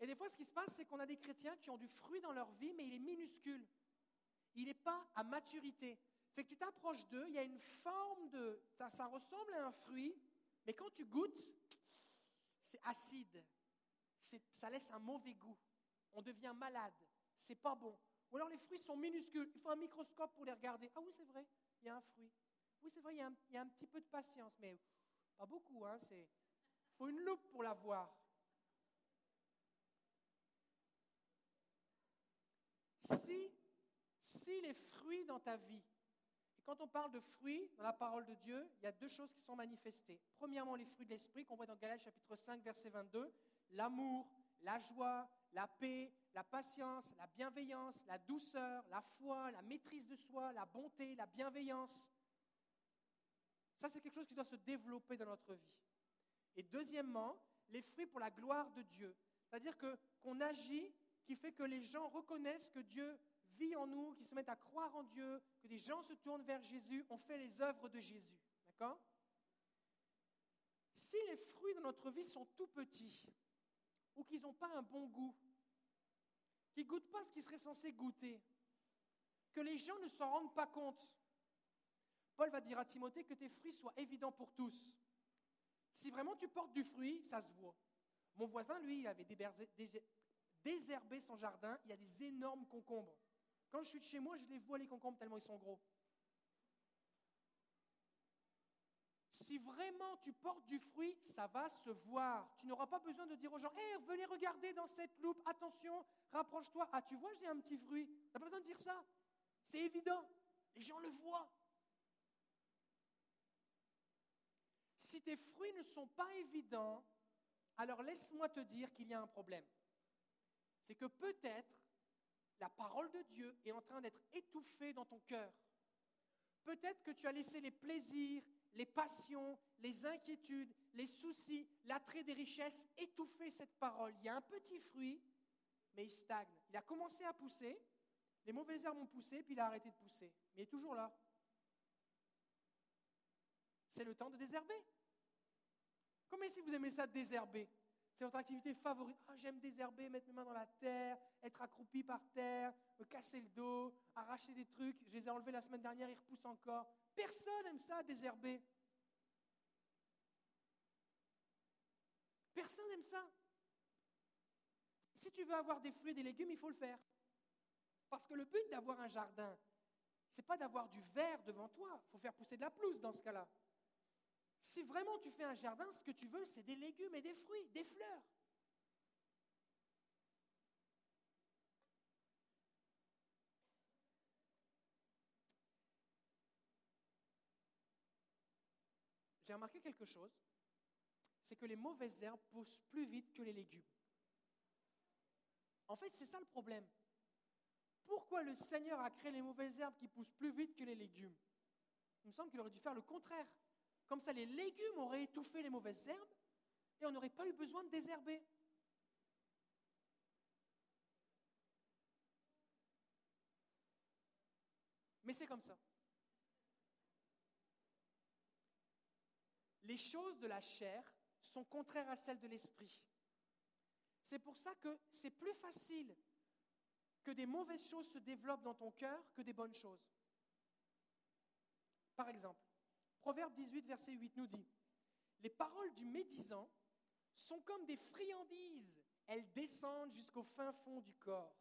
Et des fois, ce qui se passe, c'est qu'on a des chrétiens qui ont du fruit dans leur vie, mais il est minuscule. Il n'est pas à maturité. Fait que tu t'approches d'eux, il y a une forme de... Ça, ressemble à un fruit, mais quand tu goûtes, c'est acide. Ça laisse un mauvais goût. On devient malade. C'est pas bon. Ou alors les fruits sont minuscules. Il faut un microscope pour les regarder. Ah oui, c'est vrai, il y a un fruit. Oui, c'est vrai, il y, a un, il y a un petit peu de patience, mais pas beaucoup. Hein, Il faut une loupe pour la voir. Si, si les fruits dans ta vie, quand on parle de fruits dans la parole de Dieu, il y a deux choses qui sont manifestées. Premièrement, les fruits de l'esprit qu'on voit dans Galates chapitre 5, verset 22, l'amour, la joie, la paix, la patience, la bienveillance, la douceur, la foi, la maîtrise de soi, la bonté, la bienveillance. Ça, c'est quelque chose qui doit se développer dans notre vie. Et deuxièmement, les fruits pour la gloire de Dieu. C'est-à-dire qu'on agit qui fait que les gens reconnaissent que Dieu vit en nous, qu'ils se mettent à croire en Dieu, que les gens se tournent vers Jésus, on fait les œuvres de Jésus. D'accord? Si les fruits de notre vie sont tout petits, ou qu'ils n'ont pas un bon goût, qu'ils ne goûtent pas ce qu'ils seraient censés goûter, que les gens ne s'en rendent pas compte, Paul va dire à Timothée que tes fruits soient évidents pour tous. Si vraiment tu portes du fruit, ça se voit. Mon voisin, lui, il avait désherbé son jardin, il y a des énormes concombres. Quand je suis de chez moi, je les vois les concombres tellement ils sont gros. Si vraiment tu portes du fruit, ça va se voir. Tu n'auras pas besoin de dire aux gens Hé, venez regarder dans cette loupe, attention, rapproche-toi. Ah, tu vois, j'ai un petit fruit. Tu n'as pas besoin de dire ça. C'est évident. Les gens le voient. Si tes fruits ne sont pas évidents, alors laisse-moi te dire qu'il y a un problème. C'est que peut-être la parole de Dieu est en train d'être étouffée dans ton cœur. Peut-être que tu as laissé les plaisirs, les passions, les inquiétudes, les soucis, l'attrait des richesses étouffer cette parole. Il y a un petit fruit, mais il stagne. Il a commencé à pousser, les mauvaises herbes ont poussé, puis il a arrêté de pousser. Mais il est toujours là. C'est le temps de désherber. Combien si vous aimez ça, désherber? C'est votre activité favorite. Ah, j'aime désherber, mettre mes mains dans la terre, être accroupi par terre, me casser le dos, arracher des trucs. Je les ai enlevés la semaine dernière, ils repoussent encore. Personne aime ça, désherber. Personne n'aime ça. Si tu veux avoir des fruits et des légumes, il faut le faire. Parce que le but d'avoir un jardin, c'est pas d'avoir du verre devant toi. Il faut faire pousser de la pelouse dans ce cas-là. Si vraiment tu fais un jardin, ce que tu veux, c'est des légumes et des fruits, des fleurs. J'ai remarqué quelque chose, c'est que les mauvaises herbes poussent plus vite que les légumes. En fait, c'est ça le problème. Pourquoi le Seigneur a créé les mauvaises herbes qui poussent plus vite que les légumes? Il me semble qu'il aurait dû faire le contraire. Comme ça, les légumes auraient étouffé les mauvaises herbes et on n'aurait pas eu besoin de désherber. Mais c'est comme ça. Les choses de la chair sont contraires à celles de l'esprit. C'est pour ça que c'est plus facile que des mauvaises choses se développent dans ton cœur que des bonnes choses. Par exemple, Proverbe 18, verset 8 nous dit, Les paroles du médisant sont comme des friandises, elles descendent jusqu'au fin fond du corps.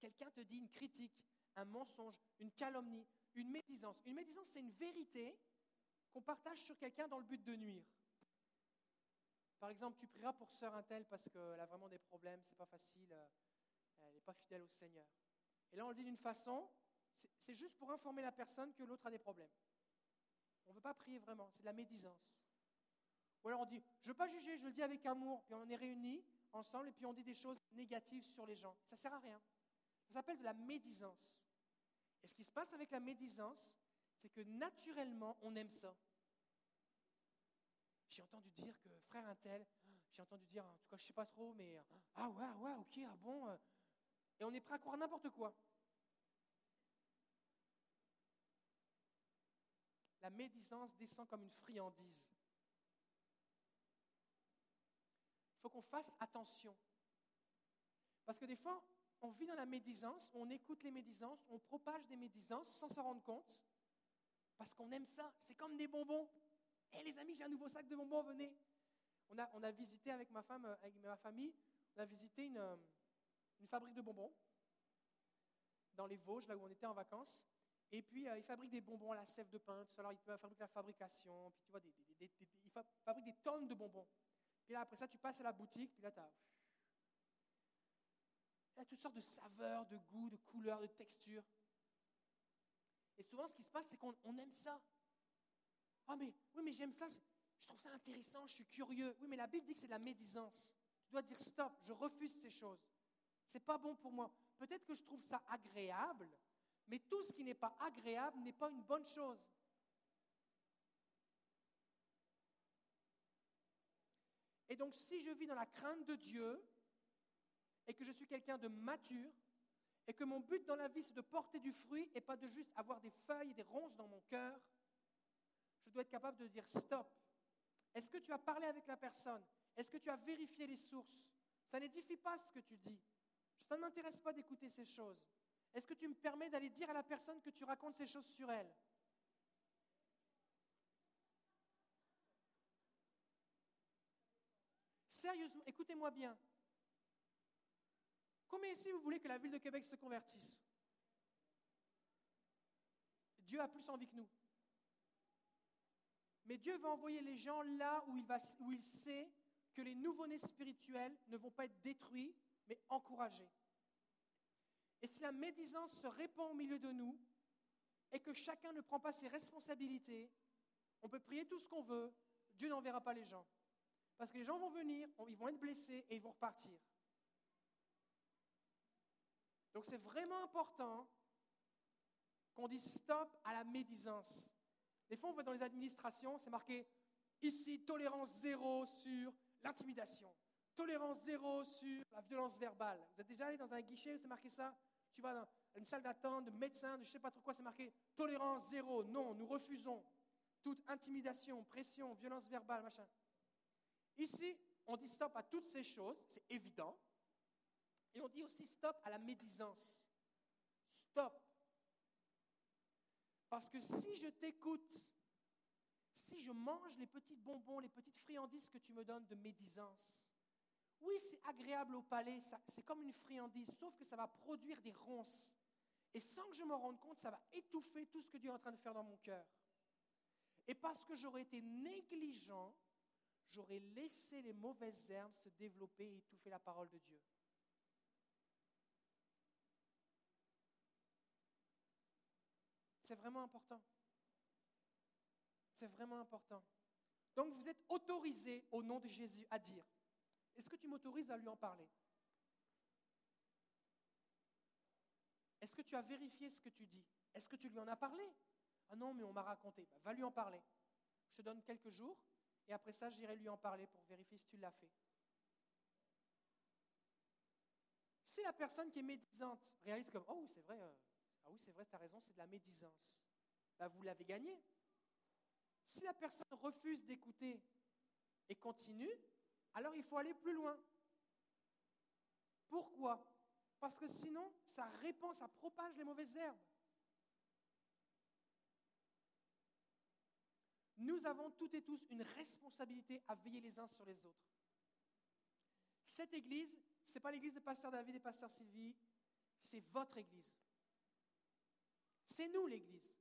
Quelqu'un te dit une critique, un mensonge, une calomnie, une médisance. Une médisance, c'est une vérité qu'on partage sur quelqu'un dans le but de nuire. Par exemple, tu prieras pour sœur Intel parce qu'elle a vraiment des problèmes, c'est pas facile, euh, elle n'est pas fidèle au Seigneur. Et là, on le dit d'une façon, c'est- c'est juste pour informer la personne que l'autre a des problèmes. On ne veut pas prier vraiment, c'est de la médisance. Ou alors on dit, je ne veux pas juger, je le dis avec amour, puis on est réunis ensemble et puis on dit des choses négatives sur les gens. Ça ne sert à rien. Ça s'appelle de la médisance. Et ce qui se passe avec la médisance, c'est que naturellement, on aime ça. J'ai entendu dire que frère un tel, j'ai entendu dire, en tout cas je ne sais pas trop, mais ah ouais, ouais, ok, ah bon. euh. Et on est prêt à croire n'importe quoi. La médisance descend comme une friandise. faut qu'on fasse attention. Parce que des fois, on vit dans la médisance, on écoute les médisances, on propage des médisances sans s'en rendre compte, parce qu'on aime ça. C'est comme des bonbons. Hé les amis, j'ai un nouveau sac de bonbons, venez. On a, visité avec ma femme, avec ma famille, on a visité euh, une fabrique de bonbons dans les Vosges, là où on était en vacances. Et puis, euh, ils fabriquent des bonbons à la sève de pain, tout ça. Alors, ils fabriquent la fabrication, puis tu vois, des, des, des, ils fabriquent des tonnes de bonbons. Puis là, après ça, tu passes à la boutique, puis là, tu as il y a toutes sortes de saveurs, de goûts, de couleurs, de textures. Et souvent, ce qui se passe, c'est qu'on aime ça. Ah, mais oui, mais j'aime ça, je trouve ça intéressant, je suis curieux. Oui, mais la Bible dit que c'est de la médisance. Tu dois dire stop, je refuse ces choses. C'est pas bon pour moi. Peut-être que je trouve ça agréable, mais tout ce qui n'est pas agréable n'est pas une bonne chose. Et donc, si je vis dans la crainte de Dieu, et que je suis quelqu'un de mature et que mon but dans la vie, c'est de porter du fruit et pas de juste avoir des feuilles et des ronces dans mon cœur, je dois être capable de dire stop. Est-ce que tu as parlé avec la personne? Est-ce que tu as vérifié les sources? Ça n'édifie pas ce que tu dis. Ça ne m'intéresse pas d'écouter ces choses. Est-ce que tu me permets d'aller dire à la personne que tu racontes ces choses sur elle? Sérieusement, écoutez-moi bien. Combien ici vous voulez que la ville de Québec se convertisse? Dieu a plus envie que nous. Mais Dieu va envoyer les gens là où il, sait que les nouveau-nés spirituels ne vont pas être détruits, mais encouragés. Et si la médisance se répand au milieu de nous et que chacun ne prend pas ses responsabilités, on peut prier tout ce qu'on veut, Dieu n'enverra pas les gens. Parce que les gens vont venir, ils vont être blessés et ils vont repartir. Donc c'est vraiment important qu'on dise stop à la médisance. Des fois, on va dans les administrations, c'est marqué ici tolérance zéro sur l'intimidation, tolérance zéro sur la violence verbale. Vous êtes déjà allé dans un guichet où c'est marqué ça? Tu vas dans une salle d'attente de médecins, de je ne sais pas trop quoi, c'est marqué tolérance zéro. Non, nous refusons toute intimidation, pression, violence verbale, machin. Ici, on dit stop à toutes ces choses, c'est évident. Et on dit aussi stop à la médisance. Stop. Parce que si je t'écoute, si je mange les petits bonbons, les petites friandises que tu me donnes de médisance, oui, c'est agréable au palais, c'est comme une friandise, sauf que ça va produire des ronces. Et sans que je me rende compte, ça va étouffer tout ce que Dieu est en train de faire dans mon cœur. Et parce que j'aurais été négligent, j'aurais laissé les mauvaises herbes se développer et étouffer la parole de Dieu. C'est vraiment important. C'est vraiment important. Donc vous êtes autorisé au nom de Jésus à dire, est-ce que tu m'autorises à lui en parler? Est-ce que tu as vérifié ce que tu dis? Est-ce que tu lui en as parlé? Ah non, mais on m'a raconté. Bah, va lui en parler. Je te donne quelques jours et après ça, j'irai lui en parler pour vérifier si tu l'as fait. Si la personne qui est médisante réalise comme, oh c'est vrai, euh, ah oui, c'est vrai, tu as raison, c'est de la médisance. Ben, vous l'avez gagné. Si la personne refuse d'écouter et continue, alors il faut aller plus loin. Pourquoi? Parce que sinon, ça répand, ça propage les mauvaises herbes. Nous avons toutes et tous une responsabilité à veiller les uns sur les autres. Cette église, ce n'est pas l'église de Pasteur David et Pasteur Sylvie, c'est votre église. C'est nous l'Église.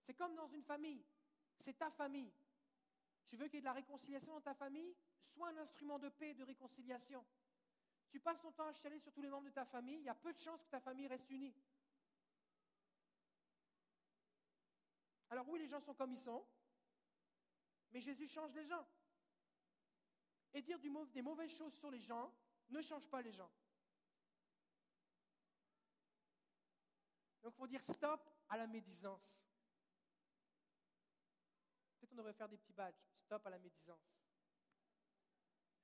C'est comme dans une famille. C'est ta famille. Tu veux qu'il y ait de la réconciliation dans ta famille? Sois un instrument de paix et de réconciliation. Tu passes ton temps à chialer sur tous les membres de ta famille, il y a peu de chances que ta famille reste unie. Alors oui, les gens sont comme ils sont, mais Jésus change les gens. Et dire des mauvaises choses sur les gens ne change pas les gens. Donc il faut dire stop à la médisance. Peut-être on devrait faire des petits badges. Stop à la médisance.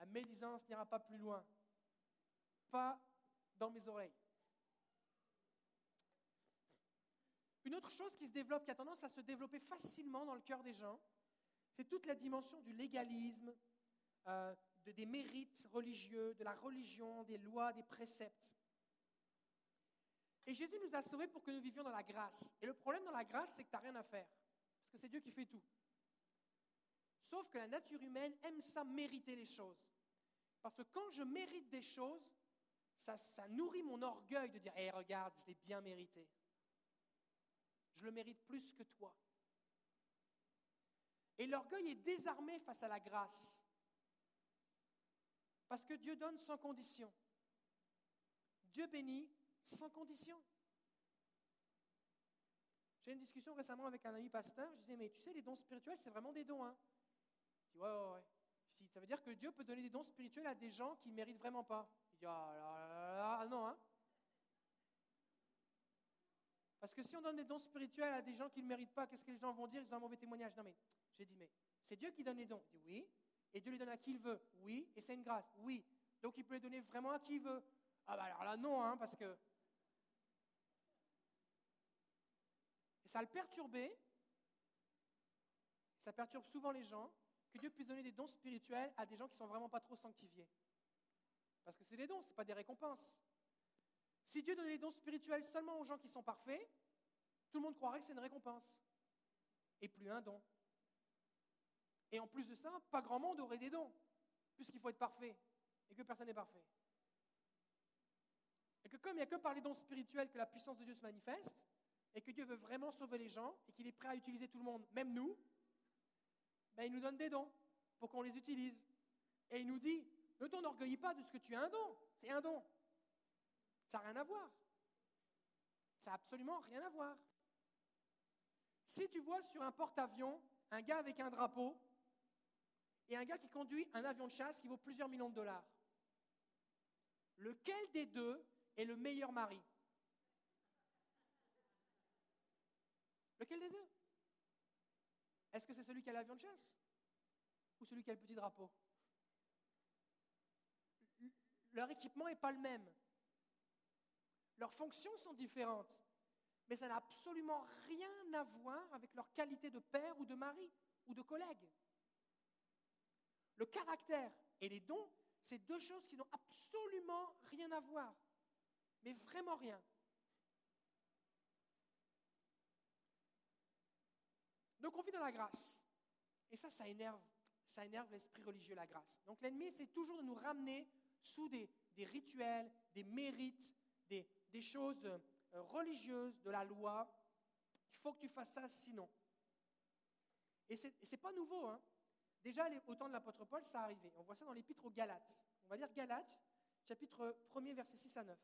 La médisance n'ira pas plus loin. Pas dans mes oreilles. Une autre chose qui se développe, qui a tendance à se développer facilement dans le cœur des gens, c'est toute la dimension du légalisme, euh, de, des mérites religieux, de la religion, des lois, des préceptes. Et Jésus nous a sauvés pour que nous vivions dans la grâce. Et le problème dans la grâce, c'est que tu n'as rien à faire. Parce que c'est Dieu qui fait tout. Sauf que la nature humaine aime ça mériter les choses. Parce que quand je mérite des choses, ça, nourrit mon orgueil de dire Hé, regarde, je l'ai bien mérité. Je le mérite plus que toi. Et l'orgueil est désarmé face à la grâce. Parce que Dieu donne sans condition. Dis bénit sans condition. J'ai eu une discussion récemment avec un ami pasteur. Je disais, mais tu sais, les dons spirituels, c'est vraiment des dons. Hein? Ouais, ouais, ouais. ça veut dire que Dieu peut donner des dons spirituels à des gens qui ne méritent vraiment pas. Il dit, ah, non, hein? Parce que si on donne des dons spirituels à des gens qui ne méritent pas, qu'est-ce que les gens vont dire? Ils ont un mauvais témoignage. Non, mais j'ai dit, mais c'est Dieu qui donne les dons. Il dit, oui. Et Dieu les donne à qui il veut. Oui. Et c'est une grâce. Oui. Donc il peut les donner vraiment à qui il veut. Ah, bah alors là, non, hein, parce que ça le perturbé, ça perturbe souvent les gens, Dieu puisse donner des dons spirituels à des gens qui ne sont vraiment pas trop sanctifiés. Parce que c'est des dons, ce n'est pas des récompenses. Si Dieu donnait des dons spirituels seulement aux gens qui sont parfaits, tout le monde croirait que c'est une récompense. Et plus un don. Et en plus de ça, pas grand monde aurait des dons, puisqu'il faut être parfait, et que personne n'est parfait. Et que comme il n'y a que par les dons spirituels que la puissance de Dieu se manifeste, et que Dieu veut vraiment sauver les gens et qu'il est prêt à utiliser tout le monde, même nous, ben, il nous donne des dons pour qu'on les utilise. Et il nous dit, ne t'enorgueillis pas de ce que tu as un don, c'est un don. Ça n'a rien à voir. Ça n'a absolument rien à voir. Si tu vois sur un porte-avions un gars avec un drapeau et un gars qui conduit un avion de chasse qui vaut plusieurs millions de dollars, lequel des deux est le meilleur mari? Lequel des deux? Est-ce que c'est celui qui a l'avion de chasse ou celui qui a le petit drapeau? Leur équipement n'est pas le même. Leurs fonctions sont différentes. Mais ça n'a absolument rien à voir avec leur qualité de père ou de mari ou de collègue. Le caractère et les dons, c'est deux choses qui n'ont absolument rien à voir. Mais vraiment rien. Donc on vit dans la grâce. Et ça, ça énerve. Ça énerve l'esprit religieux, la grâce. Donc l'ennemi, c'est toujours de nous ramener sous des, rituels, des mérites, des, choses euh, religieuses, de la loi. Il faut que tu fasses ça sinon. Et ce n'est pas nouveau. Hein. Déjà, au temps de l'apôtre Paul, ça arrivait. On voit ça dans l'épître aux Galates. On va lire Galates, chapitre 1er, verset 6 à 9.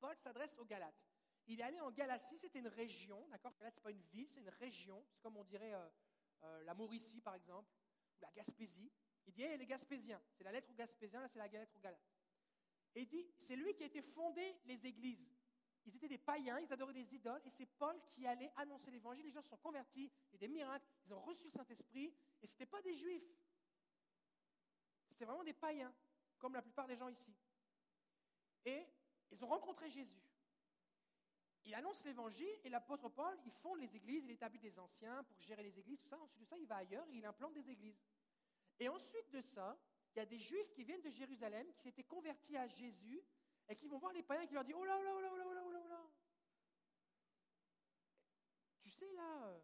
Paul s'adresse aux Galates. Il est allé en Galatie, c'était une région, d'accord? Galate, ce n'est pas une ville, c'est une région. C'est comme on dirait euh, euh, la Mauricie, par exemple, ou la Gaspésie. Il dit, hey, les Gaspésiens, c'est la lettre aux Gaspésiens, là c'est la lettre aux Galates. Et il dit, c'est lui qui a été fondé les églises. Ils étaient des païens, ils adoraient des idoles, et c'est Paul qui allait annoncer l'évangile. Les gens se sont convertis, il y a des miracles, ils ont reçu le Saint-Esprit, et ce n'étaient pas des juifs. C'était vraiment des païens, comme la plupart des gens ici. Et ils ont rencontré Jésus il annonce l'évangile et l'apôtre Paul, il fonde les églises, il établit des anciens pour gérer les églises, tout ça. Ensuite de ça, il va ailleurs et il implante des églises. Et ensuite de ça, il y a des juifs qui viennent de Jérusalem, qui s'étaient convertis à Jésus et qui vont voir les païens qui leur disent Oh là, oh là, oh là, oh là, oh là, oh là, Tu sais, là, euh,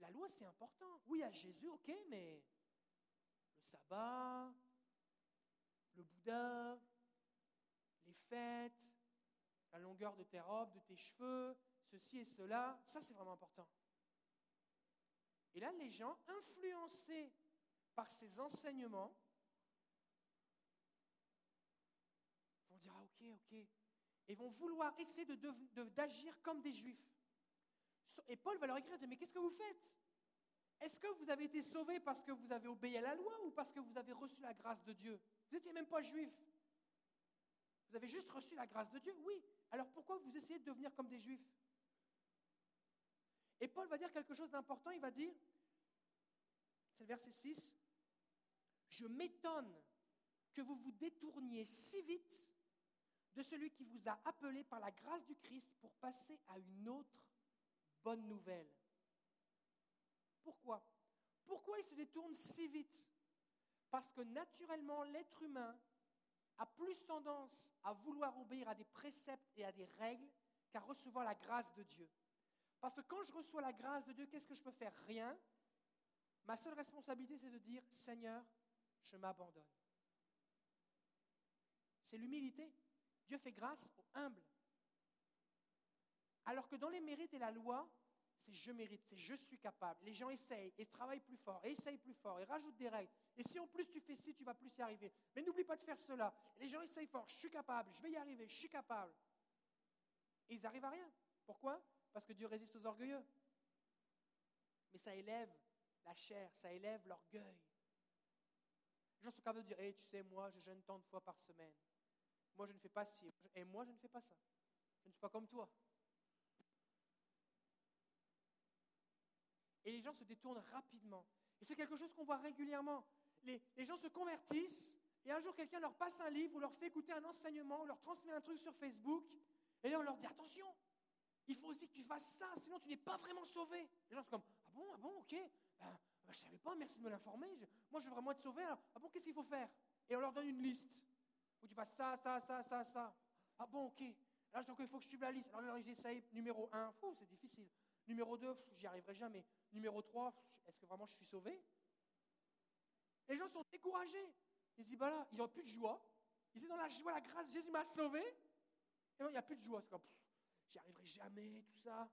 la loi, c'est important. Oui, à Jésus, ok, mais le sabbat, le Bouddha, les fêtes, la longueur de tes robes, de tes cheveux, ceci et cela, ça c'est vraiment important. Et là, les gens, influencés par ces enseignements, vont dire, ah, ok, ok, et vont vouloir essayer d'agir comme des juifs. Et Paul va leur écrire, mais qu'est-ce que vous faites? Est-ce que vous avez été sauvés parce que vous avez obéi à la loi ou parce que vous avez reçu la grâce de Dieu? Vous n'étiez même pas juif. Vous avez juste reçu la grâce de Dieu? Oui, alors pourquoi vous essayez de devenir comme des juifs? Et Paul va dire quelque chose d'important, il va dire, c'est le verset 6, je m'étonne que vous vous détourniez si vite de celui qui vous a appelé par la grâce du Christ pour passer à une autre bonne nouvelle. Pourquoi? Pourquoi ils se détournent si vite? Parce que naturellement, l'être humain a plus tendance à vouloir obéir à des préceptes et à des règles qu'à recevoir la grâce de Dieu. Parce que quand je reçois la grâce de Dieu, qu'est-ce que je peux faire? Rien. Ma seule responsabilité, c'est de dire, Seigneur, je m'abandonne. C'est l'humilité. Dieu fait grâce aux humbles. Alors que dans les mérites et la loi, c'est je mérite, c'est je suis capable. Les gens essayent et travaillent plus fort, et essayent plus fort, et rajoutent des règles. Et si en plus tu fais ci, tu vas plus y arriver. Mais n'oublie pas de faire cela. Les gens essayent fort, je suis capable, je vais y arriver, je suis capable. Et ils n'arrivent à rien. Pourquoi? Parce que Dieu résiste aux orgueilleux. Mais ça élève la chair, ça élève l'orgueil. Les gens sont capables de dire, hey, tu sais, moi, je jeûne tant de fois par semaine. Moi, je ne fais pas ci. Et moi, je ne fais pas ça. Je ne suis pas comme toi. Et les gens se détournent rapidement. Et c'est quelque chose qu'on voit régulièrement. Les, gens se convertissent, et un jour quelqu'un leur passe un livre, ou leur fait écouter un enseignement, ou leur transmet un truc sur Facebook, et là on leur dit attention, il faut aussi que tu fasses ça, sinon tu n'es pas vraiment sauvé. Les gens sont comme ah bon, ah bon, ok, ben, ben je ne savais pas, merci de me l'informer. moi je veux vraiment être sauvé, alors ah bon, qu'est-ce qu'il faut faire? Et on leur donne une liste où tu fasses ça, ça, ça, ça, ça. Ah bon, ok. Alors donc il faut que je suive la liste. Alors j'essaye numéro 1, c'est difficile. Numéro 2, j'y arriverai jamais. Numéro 3, est-ce que vraiment je suis sauvé? Les gens sont découragés. Ils disent, bah là, il n'y a plus de joie. Ils sont dans la joie, la grâce, Jésus m'a sauvé. Non, il n'y a plus de joie. C'est comme, j'y arriverai jamais, tout ça.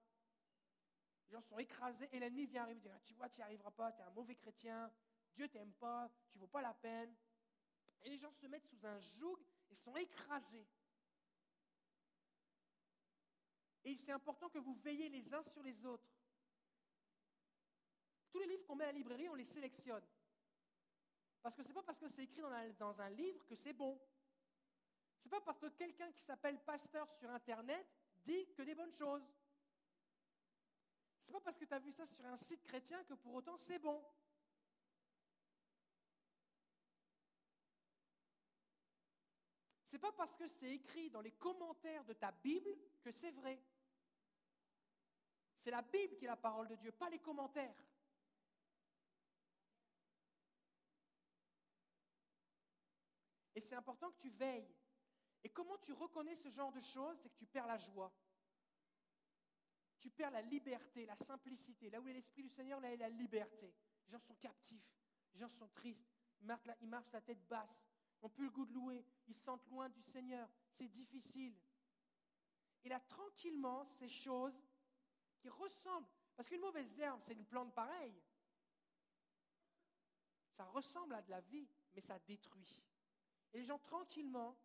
Les gens sont écrasés et l'ennemi vient arriver tu vois, tu n'y arriveras pas, tu es un mauvais chrétien, Dieu t'aime pas, tu ne vaux pas la peine. Et les gens se mettent sous un joug et sont écrasés. Et c'est important que vous veillez les uns sur les autres. Tous les livres qu'on met à la librairie, on les sélectionne. Parce que ce n'est pas parce que c'est écrit dans, un livre que c'est bon. Ce n'est pas parce que quelqu'un qui s'appelle pasteur sur Internet dit que des bonnes choses. Ce n'est pas parce que tu as vu ça sur un site chrétien que pour autant c'est bon. Ce n'est pas parce que c'est écrit dans les commentaires de ta Bible que c'est vrai. C'est la Bible qui est la parole de Dieu, pas les commentaires. Et c'est important que tu veilles. Et comment tu reconnais ce genre de choses C'est que tu perds la joie. Tu perds la liberté, la simplicité. Là où est l'Esprit du Seigneur, là est la liberté. Les gens sont captifs, les gens sont tristes, ils marchent la, ils marchent la tête basse, ils n'ont plus le goût de louer, ils se sentent loin du Seigneur. C'est difficile. Et là, tranquillement, ces choses qui ressemblent, parce qu'une mauvaise herbe, c'est une plante pareille. Ça ressemble à de la vie, mais ça détruit. Et les gens, tranquillement,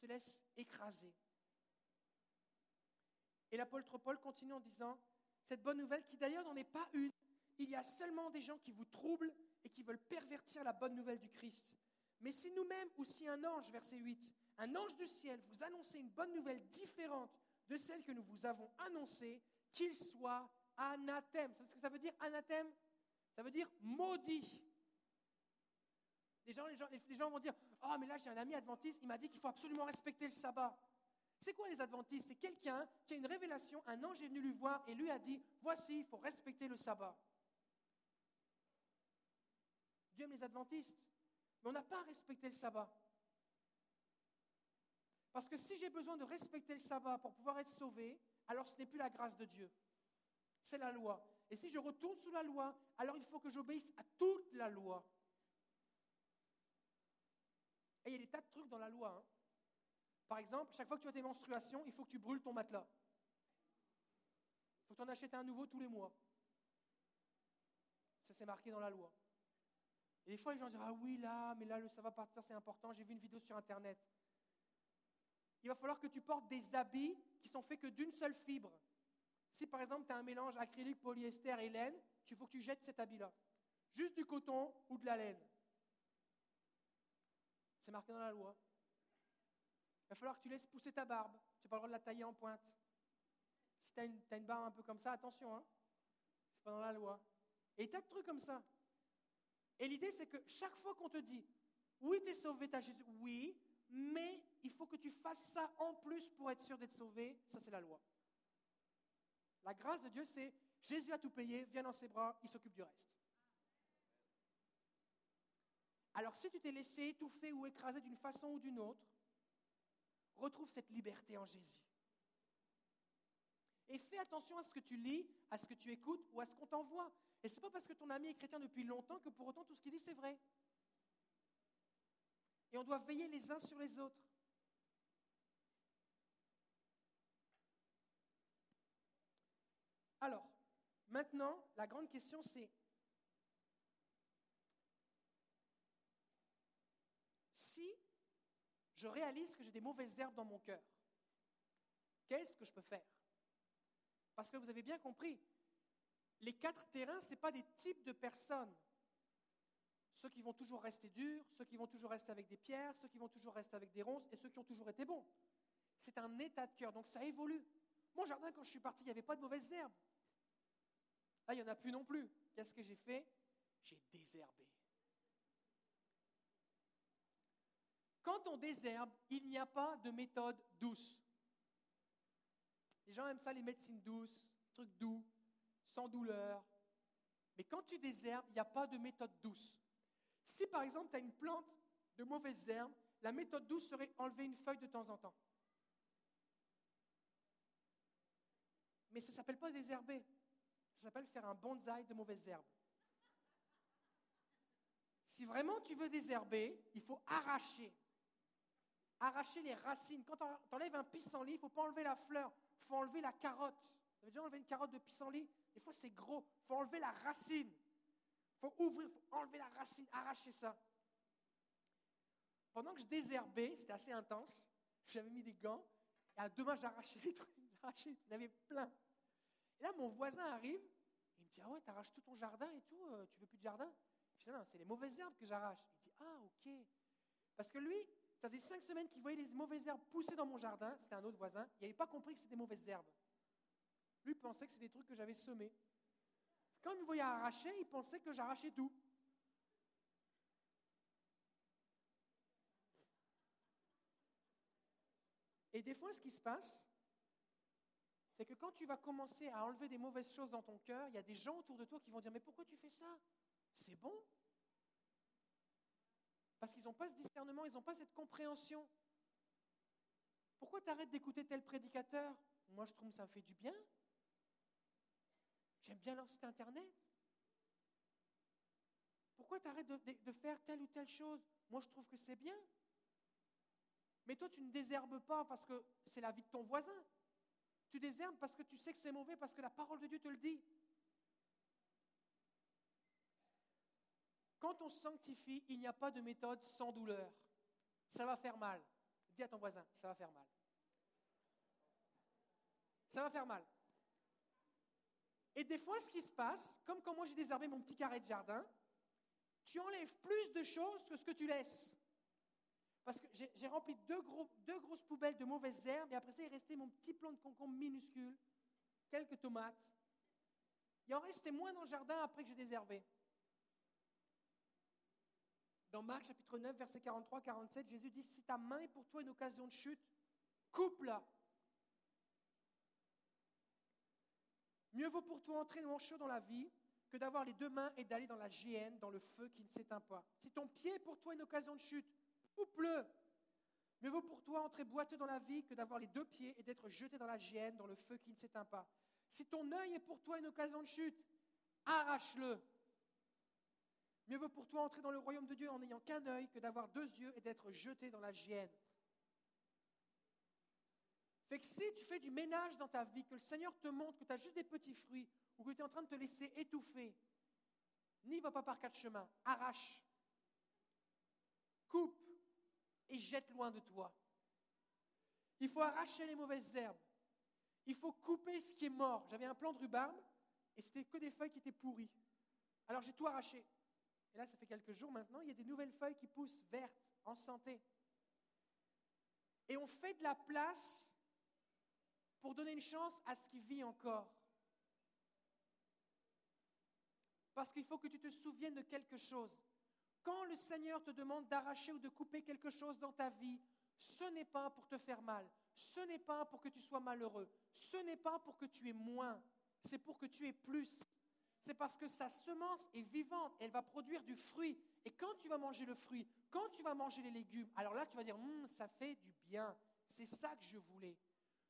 se laissent écraser. Et l'apôtre Paul continue en disant, cette bonne nouvelle, qui d'ailleurs n'en est pas une, il y a seulement des gens qui vous troublent et qui veulent pervertir la bonne nouvelle du Christ. Mais si nous-mêmes, ou si un ange, verset 8, un ange du ciel vous annonçait une bonne nouvelle différente de celle que nous vous avons annoncée, qu'il soit anathème. C'est ce que ça veut dire anathème? Ça veut dire maudit. Les gens, vont dire Oh, mais là, j'ai un ami adventiste, il m'a dit qu'il faut absolument respecter le sabbat. C'est quoi les adventistes? C'est quelqu'un qui a une révélation, un ange est venu lui voir et lui a dit Voici, il faut respecter le sabbat. Dieu aime les adventistes, mais on n'a pas respecté le sabbat. Parce que si j'ai besoin de respecter le sabbat pour pouvoir être sauvé, alors ce n'est plus la grâce de Dieu. C'est la loi. Et si je retourne sous la loi, alors il faut que j'obéisse à toute la loi. Il y a des tas de trucs dans la loi. Hein. Par exemple, chaque fois que tu as tes menstruations, il faut que tu brûles ton matelas. Il faut que tu en achètes un nouveau tous les mois. Ça, c'est marqué dans la loi. Et des fois, les gens disent Ah oui, là, mais là, le ça va partir, c'est important. J'ai vu une vidéo sur Internet il va falloir que tu portes des habits qui sont faits que d'une seule fibre. Si par exemple tu as un mélange acrylique, polyester et laine, il faut que tu jettes cet habit-là. Juste du coton ou de la laine. C'est marqué dans la loi. Il va falloir que tu laisses pousser ta barbe. Tu n'as pas le droit de la tailler en pointe. Si tu as, une, barbe un peu comme ça, attention, hein. c'est pas dans la loi. Et tas de trucs comme ça. Et l'idée, c'est que chaque fois qu'on te dit, oui, tu es sauvé, tu as Jésus, oui, mais il faut que tu fasses ça en plus pour être sûr d'être sauvé. Ça, c'est la loi. La grâce de Dieu, c'est Jésus a tout payé, viens dans ses bras, il s'occupe du reste. Alors si tu t'es laissé étouffer ou écraser d'une façon ou d'une autre, retrouve cette liberté en Jésus. Et fais attention à ce que tu lis, à ce que tu écoutes ou à ce qu'on t'envoie. Et ce n'est pas parce que ton ami est chrétien depuis longtemps que pour autant tout ce qu'il dit c'est vrai. Et on doit veiller les uns sur les autres. Alors, maintenant, la grande question c'est, si je réalise que j'ai des mauvaises herbes dans mon cœur, qu'est-ce que je peux faire? Parce que vous avez bien compris, les quatre terrains, ce n'est pas des types de personnes. Ceux qui vont toujours rester durs, ceux qui vont toujours rester avec des pierres, ceux qui vont toujours rester avec des ronces et ceux qui ont toujours été bons. C'est un état de cœur, donc ça évolue. Mon jardin, quand je suis parti, il n'y avait pas de mauvaises herbes. Là, il n'y en a plus non plus. Qu'est-ce que j'ai fait? J'ai désherbé. Quand on désherbe, il n'y a pas de méthode douce. Les gens aiment ça, les médecines douces, trucs doux, sans douleur. Mais quand tu désherbes, il n'y a pas de méthode douce. Si par exemple tu as une plante de mauvaises herbes, la méthode douce serait enlever une feuille de temps en temps. Mais ça ne s'appelle pas désherber. Ça s'appelle faire un bonsaï de mauvaises herbes. Si vraiment tu veux désherber, il faut arracher. Arracher les racines. Quand tu enlèves un pissenlit, il ne faut pas enlever la fleur, il faut enlever la carotte. Vous avez déjà enlevé une carotte de pissenlit? Des fois, c'est gros. Il faut enlever la racine. Il faut ouvrir, il faut enlever la racine, arracher ça. Pendant que je désherbais, c'était assez intense, j'avais mis des gants, et à demain, j'arrachais les trucs, j'arrachais, il y en avait plein. Et là, mon voisin arrive, il me dit Ah ouais, t'arraches tout ton jardin et tout, euh, tu veux plus de jardin Je dis Non, c'est les mauvaises herbes que j'arrache. Il dit Ah, ok. Parce que lui, ça faisait cinq semaines qu'il voyait les mauvaises herbes pousser dans mon jardin, c'était un autre voisin, il n'avait pas compris que c'était des mauvaises herbes. Lui pensait que c'était des trucs que j'avais semés. Quand il me voyait arracher, il pensait que j'arrachais tout. Et des fois, ce qui se passe, c'est que quand tu vas commencer à enlever des mauvaises choses dans ton cœur, il y a des gens autour de toi qui vont dire, mais pourquoi tu fais ça? C'est bon. Parce qu'ils n'ont pas ce discernement, ils n'ont pas cette compréhension. Pourquoi tu arrêtes d'écouter tel prédicateur? Moi, je trouve que ça me fait du bien. J'aime bien leur site internet. Pourquoi tu arrêtes de, faire telle ou telle chose? Moi, je trouve que c'est bien. Mais toi, tu ne désherbes pas parce que c'est la vie de ton voisin. Tu désherbes parce que tu sais que c'est mauvais, parce que la parole de Dieu te le dit. Quand on sanctifie, il n'y a pas de méthode sans douleur. Ça va faire mal. Dis à ton voisin, ça va faire mal. Ça va faire mal. Et des fois, ce qui se passe, comme quand moi j'ai désherbé mon petit carré de jardin, tu enlèves plus de choses que ce que tu laisses. Parce que j'ai rempli deux, deux, grosses poubelles de mauvaises herbes, et après ça, il restait mon petit plant de concombre minuscule, quelques tomates. Il en restait moins dans le jardin après que j'ai désherbé. Dans Marc chapitre 9, verset 43-47, Jésus dit, si ta main est pour toi une occasion de chute, coupe-la Mieux vaut pour toi entrer manchot dans la vie que d'avoir les deux mains et d'aller dans la géhenne, dans le feu qui ne s'éteint pas. Si ton pied est pour toi une occasion de chute, coupe-le. Mieux vaut pour toi entrer boiteux dans la vie que d'avoir les deux pieds et d'être jeté dans la géhenne, dans le feu qui ne s'éteint pas. Si ton œil est pour toi une occasion de chute, arrache-le. Mieux vaut pour toi entrer dans le royaume de Dieu en n'ayant qu'un œil que d'avoir deux yeux et d'être jeté dans la géhenne. Fait que si tu fais du ménage dans ta vie, que le Seigneur te montre que tu as juste des petits fruits ou que tu es en train de te laisser étouffer, n'y va pas par quatre chemins. Arrache, coupe et jette loin de toi. Il faut arracher les mauvaises herbes. Il faut couper ce qui est mort. J'avais un plant de rhubarbe et c'était que des feuilles qui étaient pourries. Alors j'ai tout arraché. Et là, ça fait quelques jours maintenant, il y a des nouvelles feuilles qui poussent vertes, en santé. Et on fait de la place pour donner une chance à ce qui vit encore. Parce qu'il faut que tu te souviennes de quelque chose. Quand le Seigneur te demande d'arracher ou de couper quelque chose dans ta vie, ce n'est pas pour te faire mal, ce n'est pas pour que tu sois malheureux, ce n'est pas pour que tu aies moins, c'est pour que tu aies plus. C'est parce que sa semence est vivante, elle va produire du fruit. Et quand tu vas manger le fruit, quand tu vas manger les légumes, alors là, tu vas dire, Hum, ça fait du bien. C'est ça que je voulais.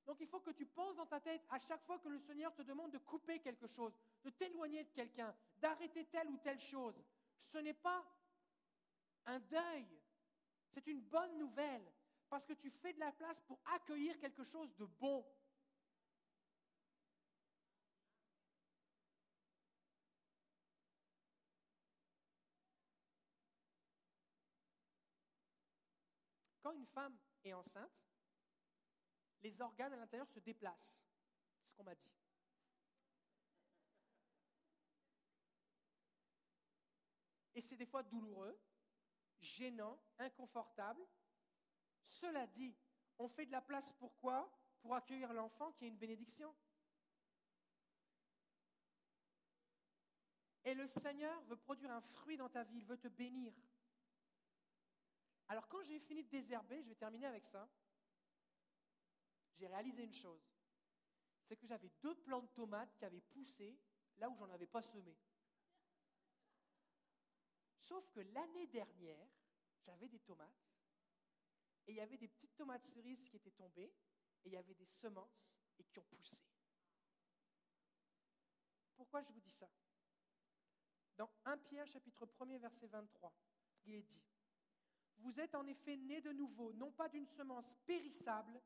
Donc il faut que tu penses dans ta tête à chaque fois que le Seigneur te demande de couper quelque chose, de t'éloigner de quelqu'un, d'arrêter telle ou telle chose. Ce n'est pas un deuil, c'est une bonne nouvelle, parce que tu fais de la place pour accueillir quelque chose de bon. Une femme est enceinte, les organes à l'intérieur se déplacent. C'est ce qu'on m'a dit. Et c'est des fois douloureux, gênant, inconfortable. Cela dit, on fait de la place pourquoi? Pour accueillir l'enfant qui est une bénédiction. Et le Seigneur veut produire un fruit dans ta vie, il veut te bénir. Alors quand j'ai fini de désherber, je vais terminer avec ça, j'ai réalisé une chose. C'est que j'avais deux plants de tomates qui avaient poussé là où j'en avais pas semé. Sauf que l'année dernière, j'avais des tomates et il y avait des petites tomates cerises qui étaient tombées et il y avait des semences et qui ont poussé. Pourquoi je vous dis ça? Dans 1 Pierre chapitre 1er verset 23, il est dit vous êtes en effet nés de nouveau, non pas d'une semence périssable,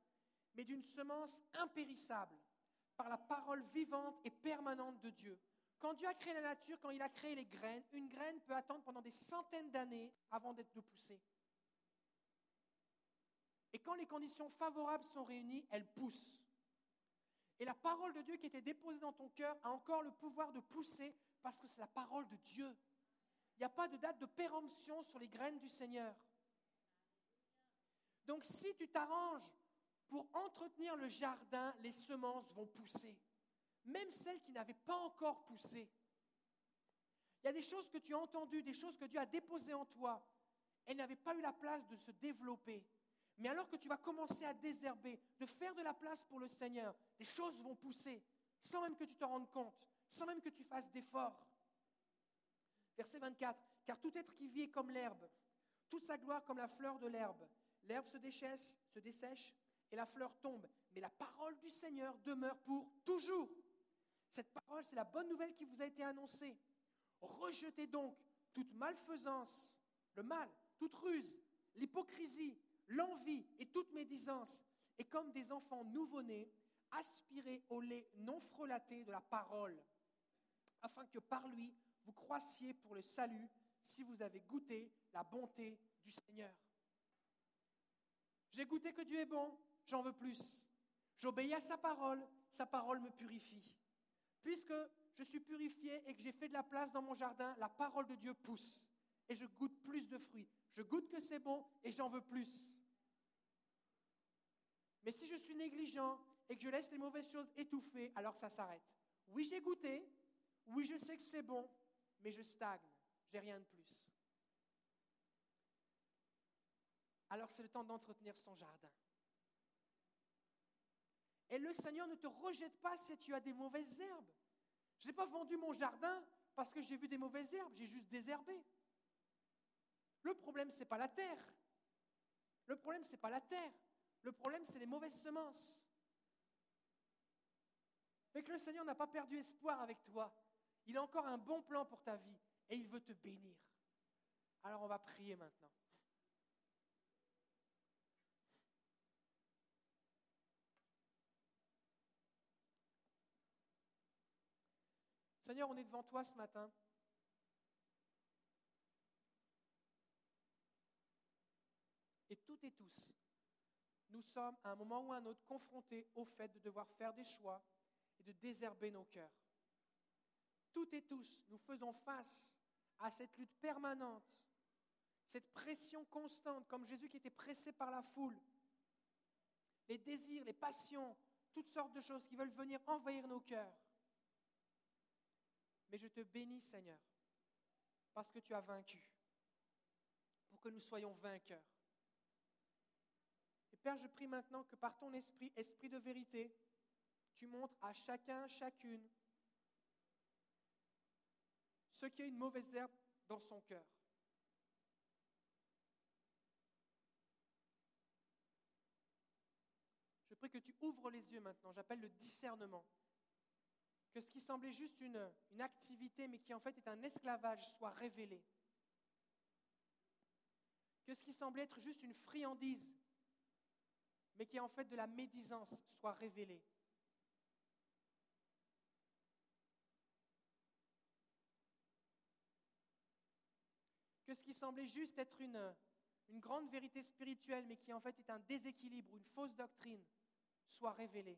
mais d'une semence impérissable, par la parole vivante et permanente de Dieu. Quand Dieu a créé la nature, quand il a créé les graines, une graine peut attendre pendant des centaines d'années avant d'être de pousser. Et quand les conditions favorables sont réunies, elle pousse. Et la parole de Dieu qui était déposée dans ton cœur a encore le pouvoir de pousser parce que c'est la parole de Dieu. Il n'y a pas de date de péremption sur les graines du Seigneur. Donc si tu t'arranges pour entretenir le jardin, les semences vont pousser, même celles qui n'avaient pas encore poussé. Il y a des choses que tu as entendues, des choses que Dieu a déposées en toi. Elles n'avaient pas eu la place de se développer. Mais alors que tu vas commencer à désherber, de faire de la place pour le Seigneur, des choses vont pousser, sans même que tu te rendes compte, sans même que tu fasses d'efforts. Verset 24, car tout être qui vit est comme l'herbe, toute sa gloire comme la fleur de l'herbe. L'herbe se déchèche, se dessèche et la fleur tombe. Mais la parole du Seigneur demeure pour toujours. Cette parole, c'est la bonne nouvelle qui vous a été annoncée. Rejetez donc toute malfaisance, le mal, toute ruse, l'hypocrisie, l'envie et toute médisance. Et comme des enfants nouveau-nés, aspirez au lait non frelaté de la parole, afin que par lui, vous croissiez pour le salut si vous avez goûté la bonté du Seigneur. J'ai goûté que Dieu est bon, j'en veux plus. J'obéis à sa parole, sa parole me purifie. Puisque je suis purifié et que j'ai fait de la place dans mon jardin, la parole de Dieu pousse et je goûte plus de fruits. Je goûte que c'est bon et j'en veux plus. Mais si je suis négligent et que je laisse les mauvaises choses étouffer, alors ça s'arrête. Oui, j'ai goûté, oui, je sais que c'est bon, mais je stagne, j'ai rien de plus. Alors c'est le temps d'entretenir son jardin. Et le Seigneur ne te rejette pas si tu as des mauvaises herbes. Je n'ai pas vendu mon jardin parce que j'ai vu des mauvaises herbes, j'ai juste désherbé. Le problème, ce n'est pas la terre. Le problème, ce n'est pas la terre. Le problème, c'est les mauvaises semences. Mais que le Seigneur n'a pas perdu espoir avec toi. Il a encore un bon plan pour ta vie et il veut te bénir. Alors on va prier maintenant. Seigneur, on est devant toi ce matin. Et toutes et tous, nous sommes à un moment ou à un autre confrontés au fait de devoir faire des choix et de désherber nos cœurs. Toutes et tous, nous faisons face à cette lutte permanente, cette pression constante, comme Jésus qui était pressé par la foule, les désirs, les passions, toutes sortes de choses qui veulent venir envahir nos cœurs. Mais je te bénis, Seigneur, parce que tu as vaincu, pour que nous soyons vainqueurs. Et Père, je prie maintenant que par ton esprit, esprit de vérité, tu montres à chacun, chacune, ce qui est une mauvaise herbe dans son cœur. Je prie que tu ouvres les yeux maintenant. J'appelle le discernement. Que ce qui semblait juste une, activité, mais qui en fait est un esclavage, soit révélé. Que ce qui semblait être juste une friandise, mais qui en fait de la médisance, soit révélé. Que ce qui semblait juste être une, une grande vérité spirituelle, mais qui en fait est un déséquilibre, une fausse doctrine, soit révélé.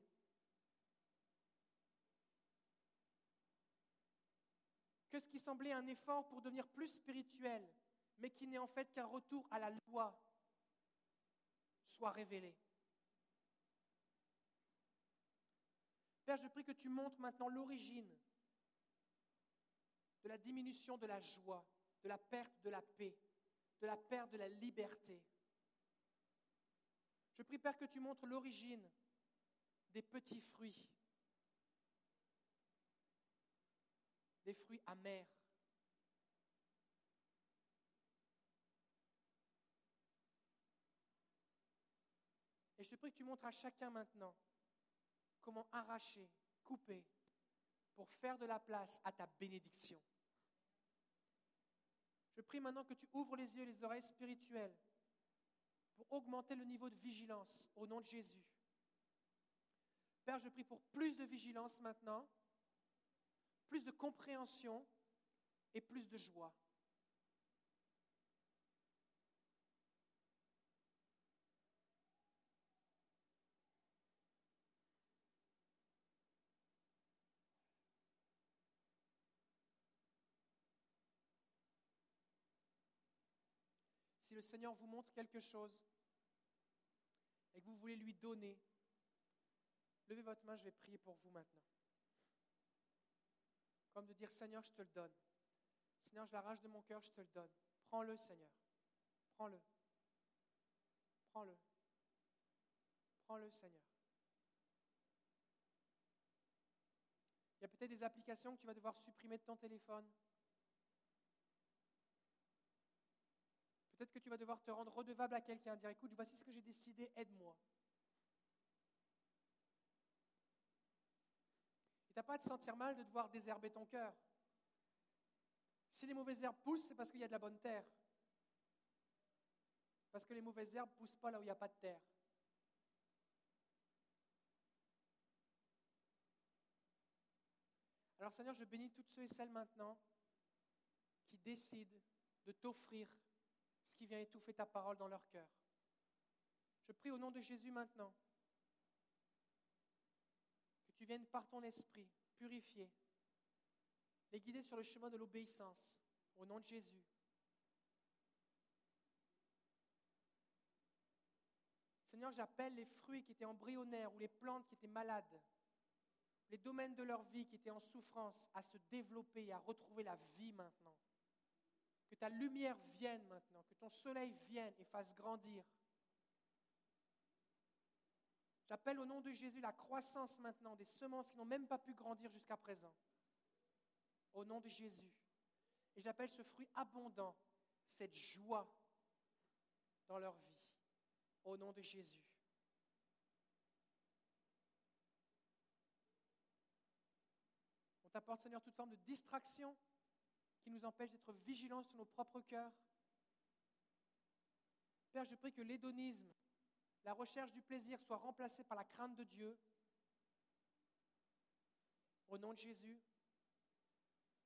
Que ce qui semblait un effort pour devenir plus spirituel, mais qui n'est en fait qu'un retour à la loi, soit révélé. Père, je prie que tu montres maintenant l'origine de la diminution de la joie, de la perte de la paix, de la perte de la liberté. Je prie, Père, que tu montres l'origine des petits fruits, des fruits amers. Et je te prie que tu montres à chacun maintenant comment arracher, couper, pour faire de la place à ta bénédiction. Je prie maintenant que tu ouvres les yeux et les oreilles spirituelles pour augmenter le niveau de vigilance au nom de Jésus. Père, je prie pour plus de vigilance maintenant, plus de compréhension et plus de joie. Si le Seigneur vous montre quelque chose et que vous voulez lui donner, Levez votre main, je vais prier pour vous maintenant. Comme de dire, Seigneur, je te le donne. Seigneur, je l'arrache de mon cœur, je te le donne. Prends-le, Seigneur. Prends-le. Prends-le. Prends-le, Seigneur. Il y a peut-être des applications que tu vas devoir supprimer de ton téléphone. Peut-être que tu vas devoir te rendre redevable à quelqu'un, dire écoute, voici ce que j'ai décidé, aide-moi. N'as pas à te sentir mal de devoir désherber ton cœur. Si les mauvaises herbes poussent, c'est parce qu'il y a de la bonne terre. Parce que les mauvaises herbes ne poussent pas là où il n'y a pas de terre. Alors Seigneur, je bénis toutes ceux et celles maintenant qui décident de t'offrir ce qui vient étouffer ta parole dans leur cœur. Je prie au nom de Jésus maintenant tu viennes par ton esprit purifier, les guider sur le chemin de l'obéissance, au nom de Jésus. Seigneur, j'appelle les fruits qui étaient embryonnaires ou les plantes qui étaient malades, les domaines de leur vie qui étaient en souffrance, à se développer et à retrouver la vie maintenant. Que ta lumière vienne maintenant, que ton soleil vienne et fasse grandir J'appelle au nom de Jésus la croissance maintenant des semences qui n'ont même pas pu grandir jusqu'à présent. Au nom de Jésus. Et j'appelle ce fruit abondant, cette joie dans leur vie. Au nom de Jésus. On t'apporte, Seigneur, toute forme de distraction qui nous empêche d'être vigilants sur nos propres cœurs. Père, je prie que l'hédonisme, la recherche du plaisir soit remplacée par la crainte de Dieu. Au nom de Jésus.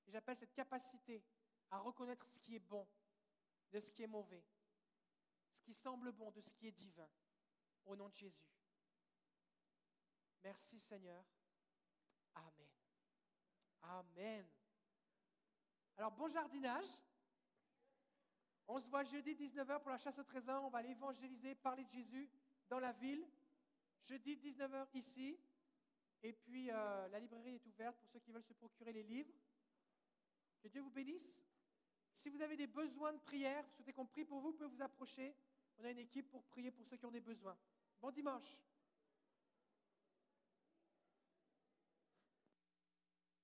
J'appelle cette capacité à reconnaître ce qui est bon de ce qui est mauvais, ce qui semble bon de ce qui est divin. Au nom de Jésus. Merci Seigneur. Amen. Amen. Alors bon jardinage. On se voit jeudi 19h pour la chasse au trésor. On va aller évangéliser, parler de Jésus dans la ville. Jeudi 19h ici. Et puis euh, la librairie est ouverte pour ceux qui veulent se procurer les livres. Que Dieu vous bénisse. Si vous avez des besoins de prière, vous souhaitez qu'on prie pour vous, vous pouvez vous approcher. On a une équipe pour prier pour ceux qui ont des besoins. Bon dimanche.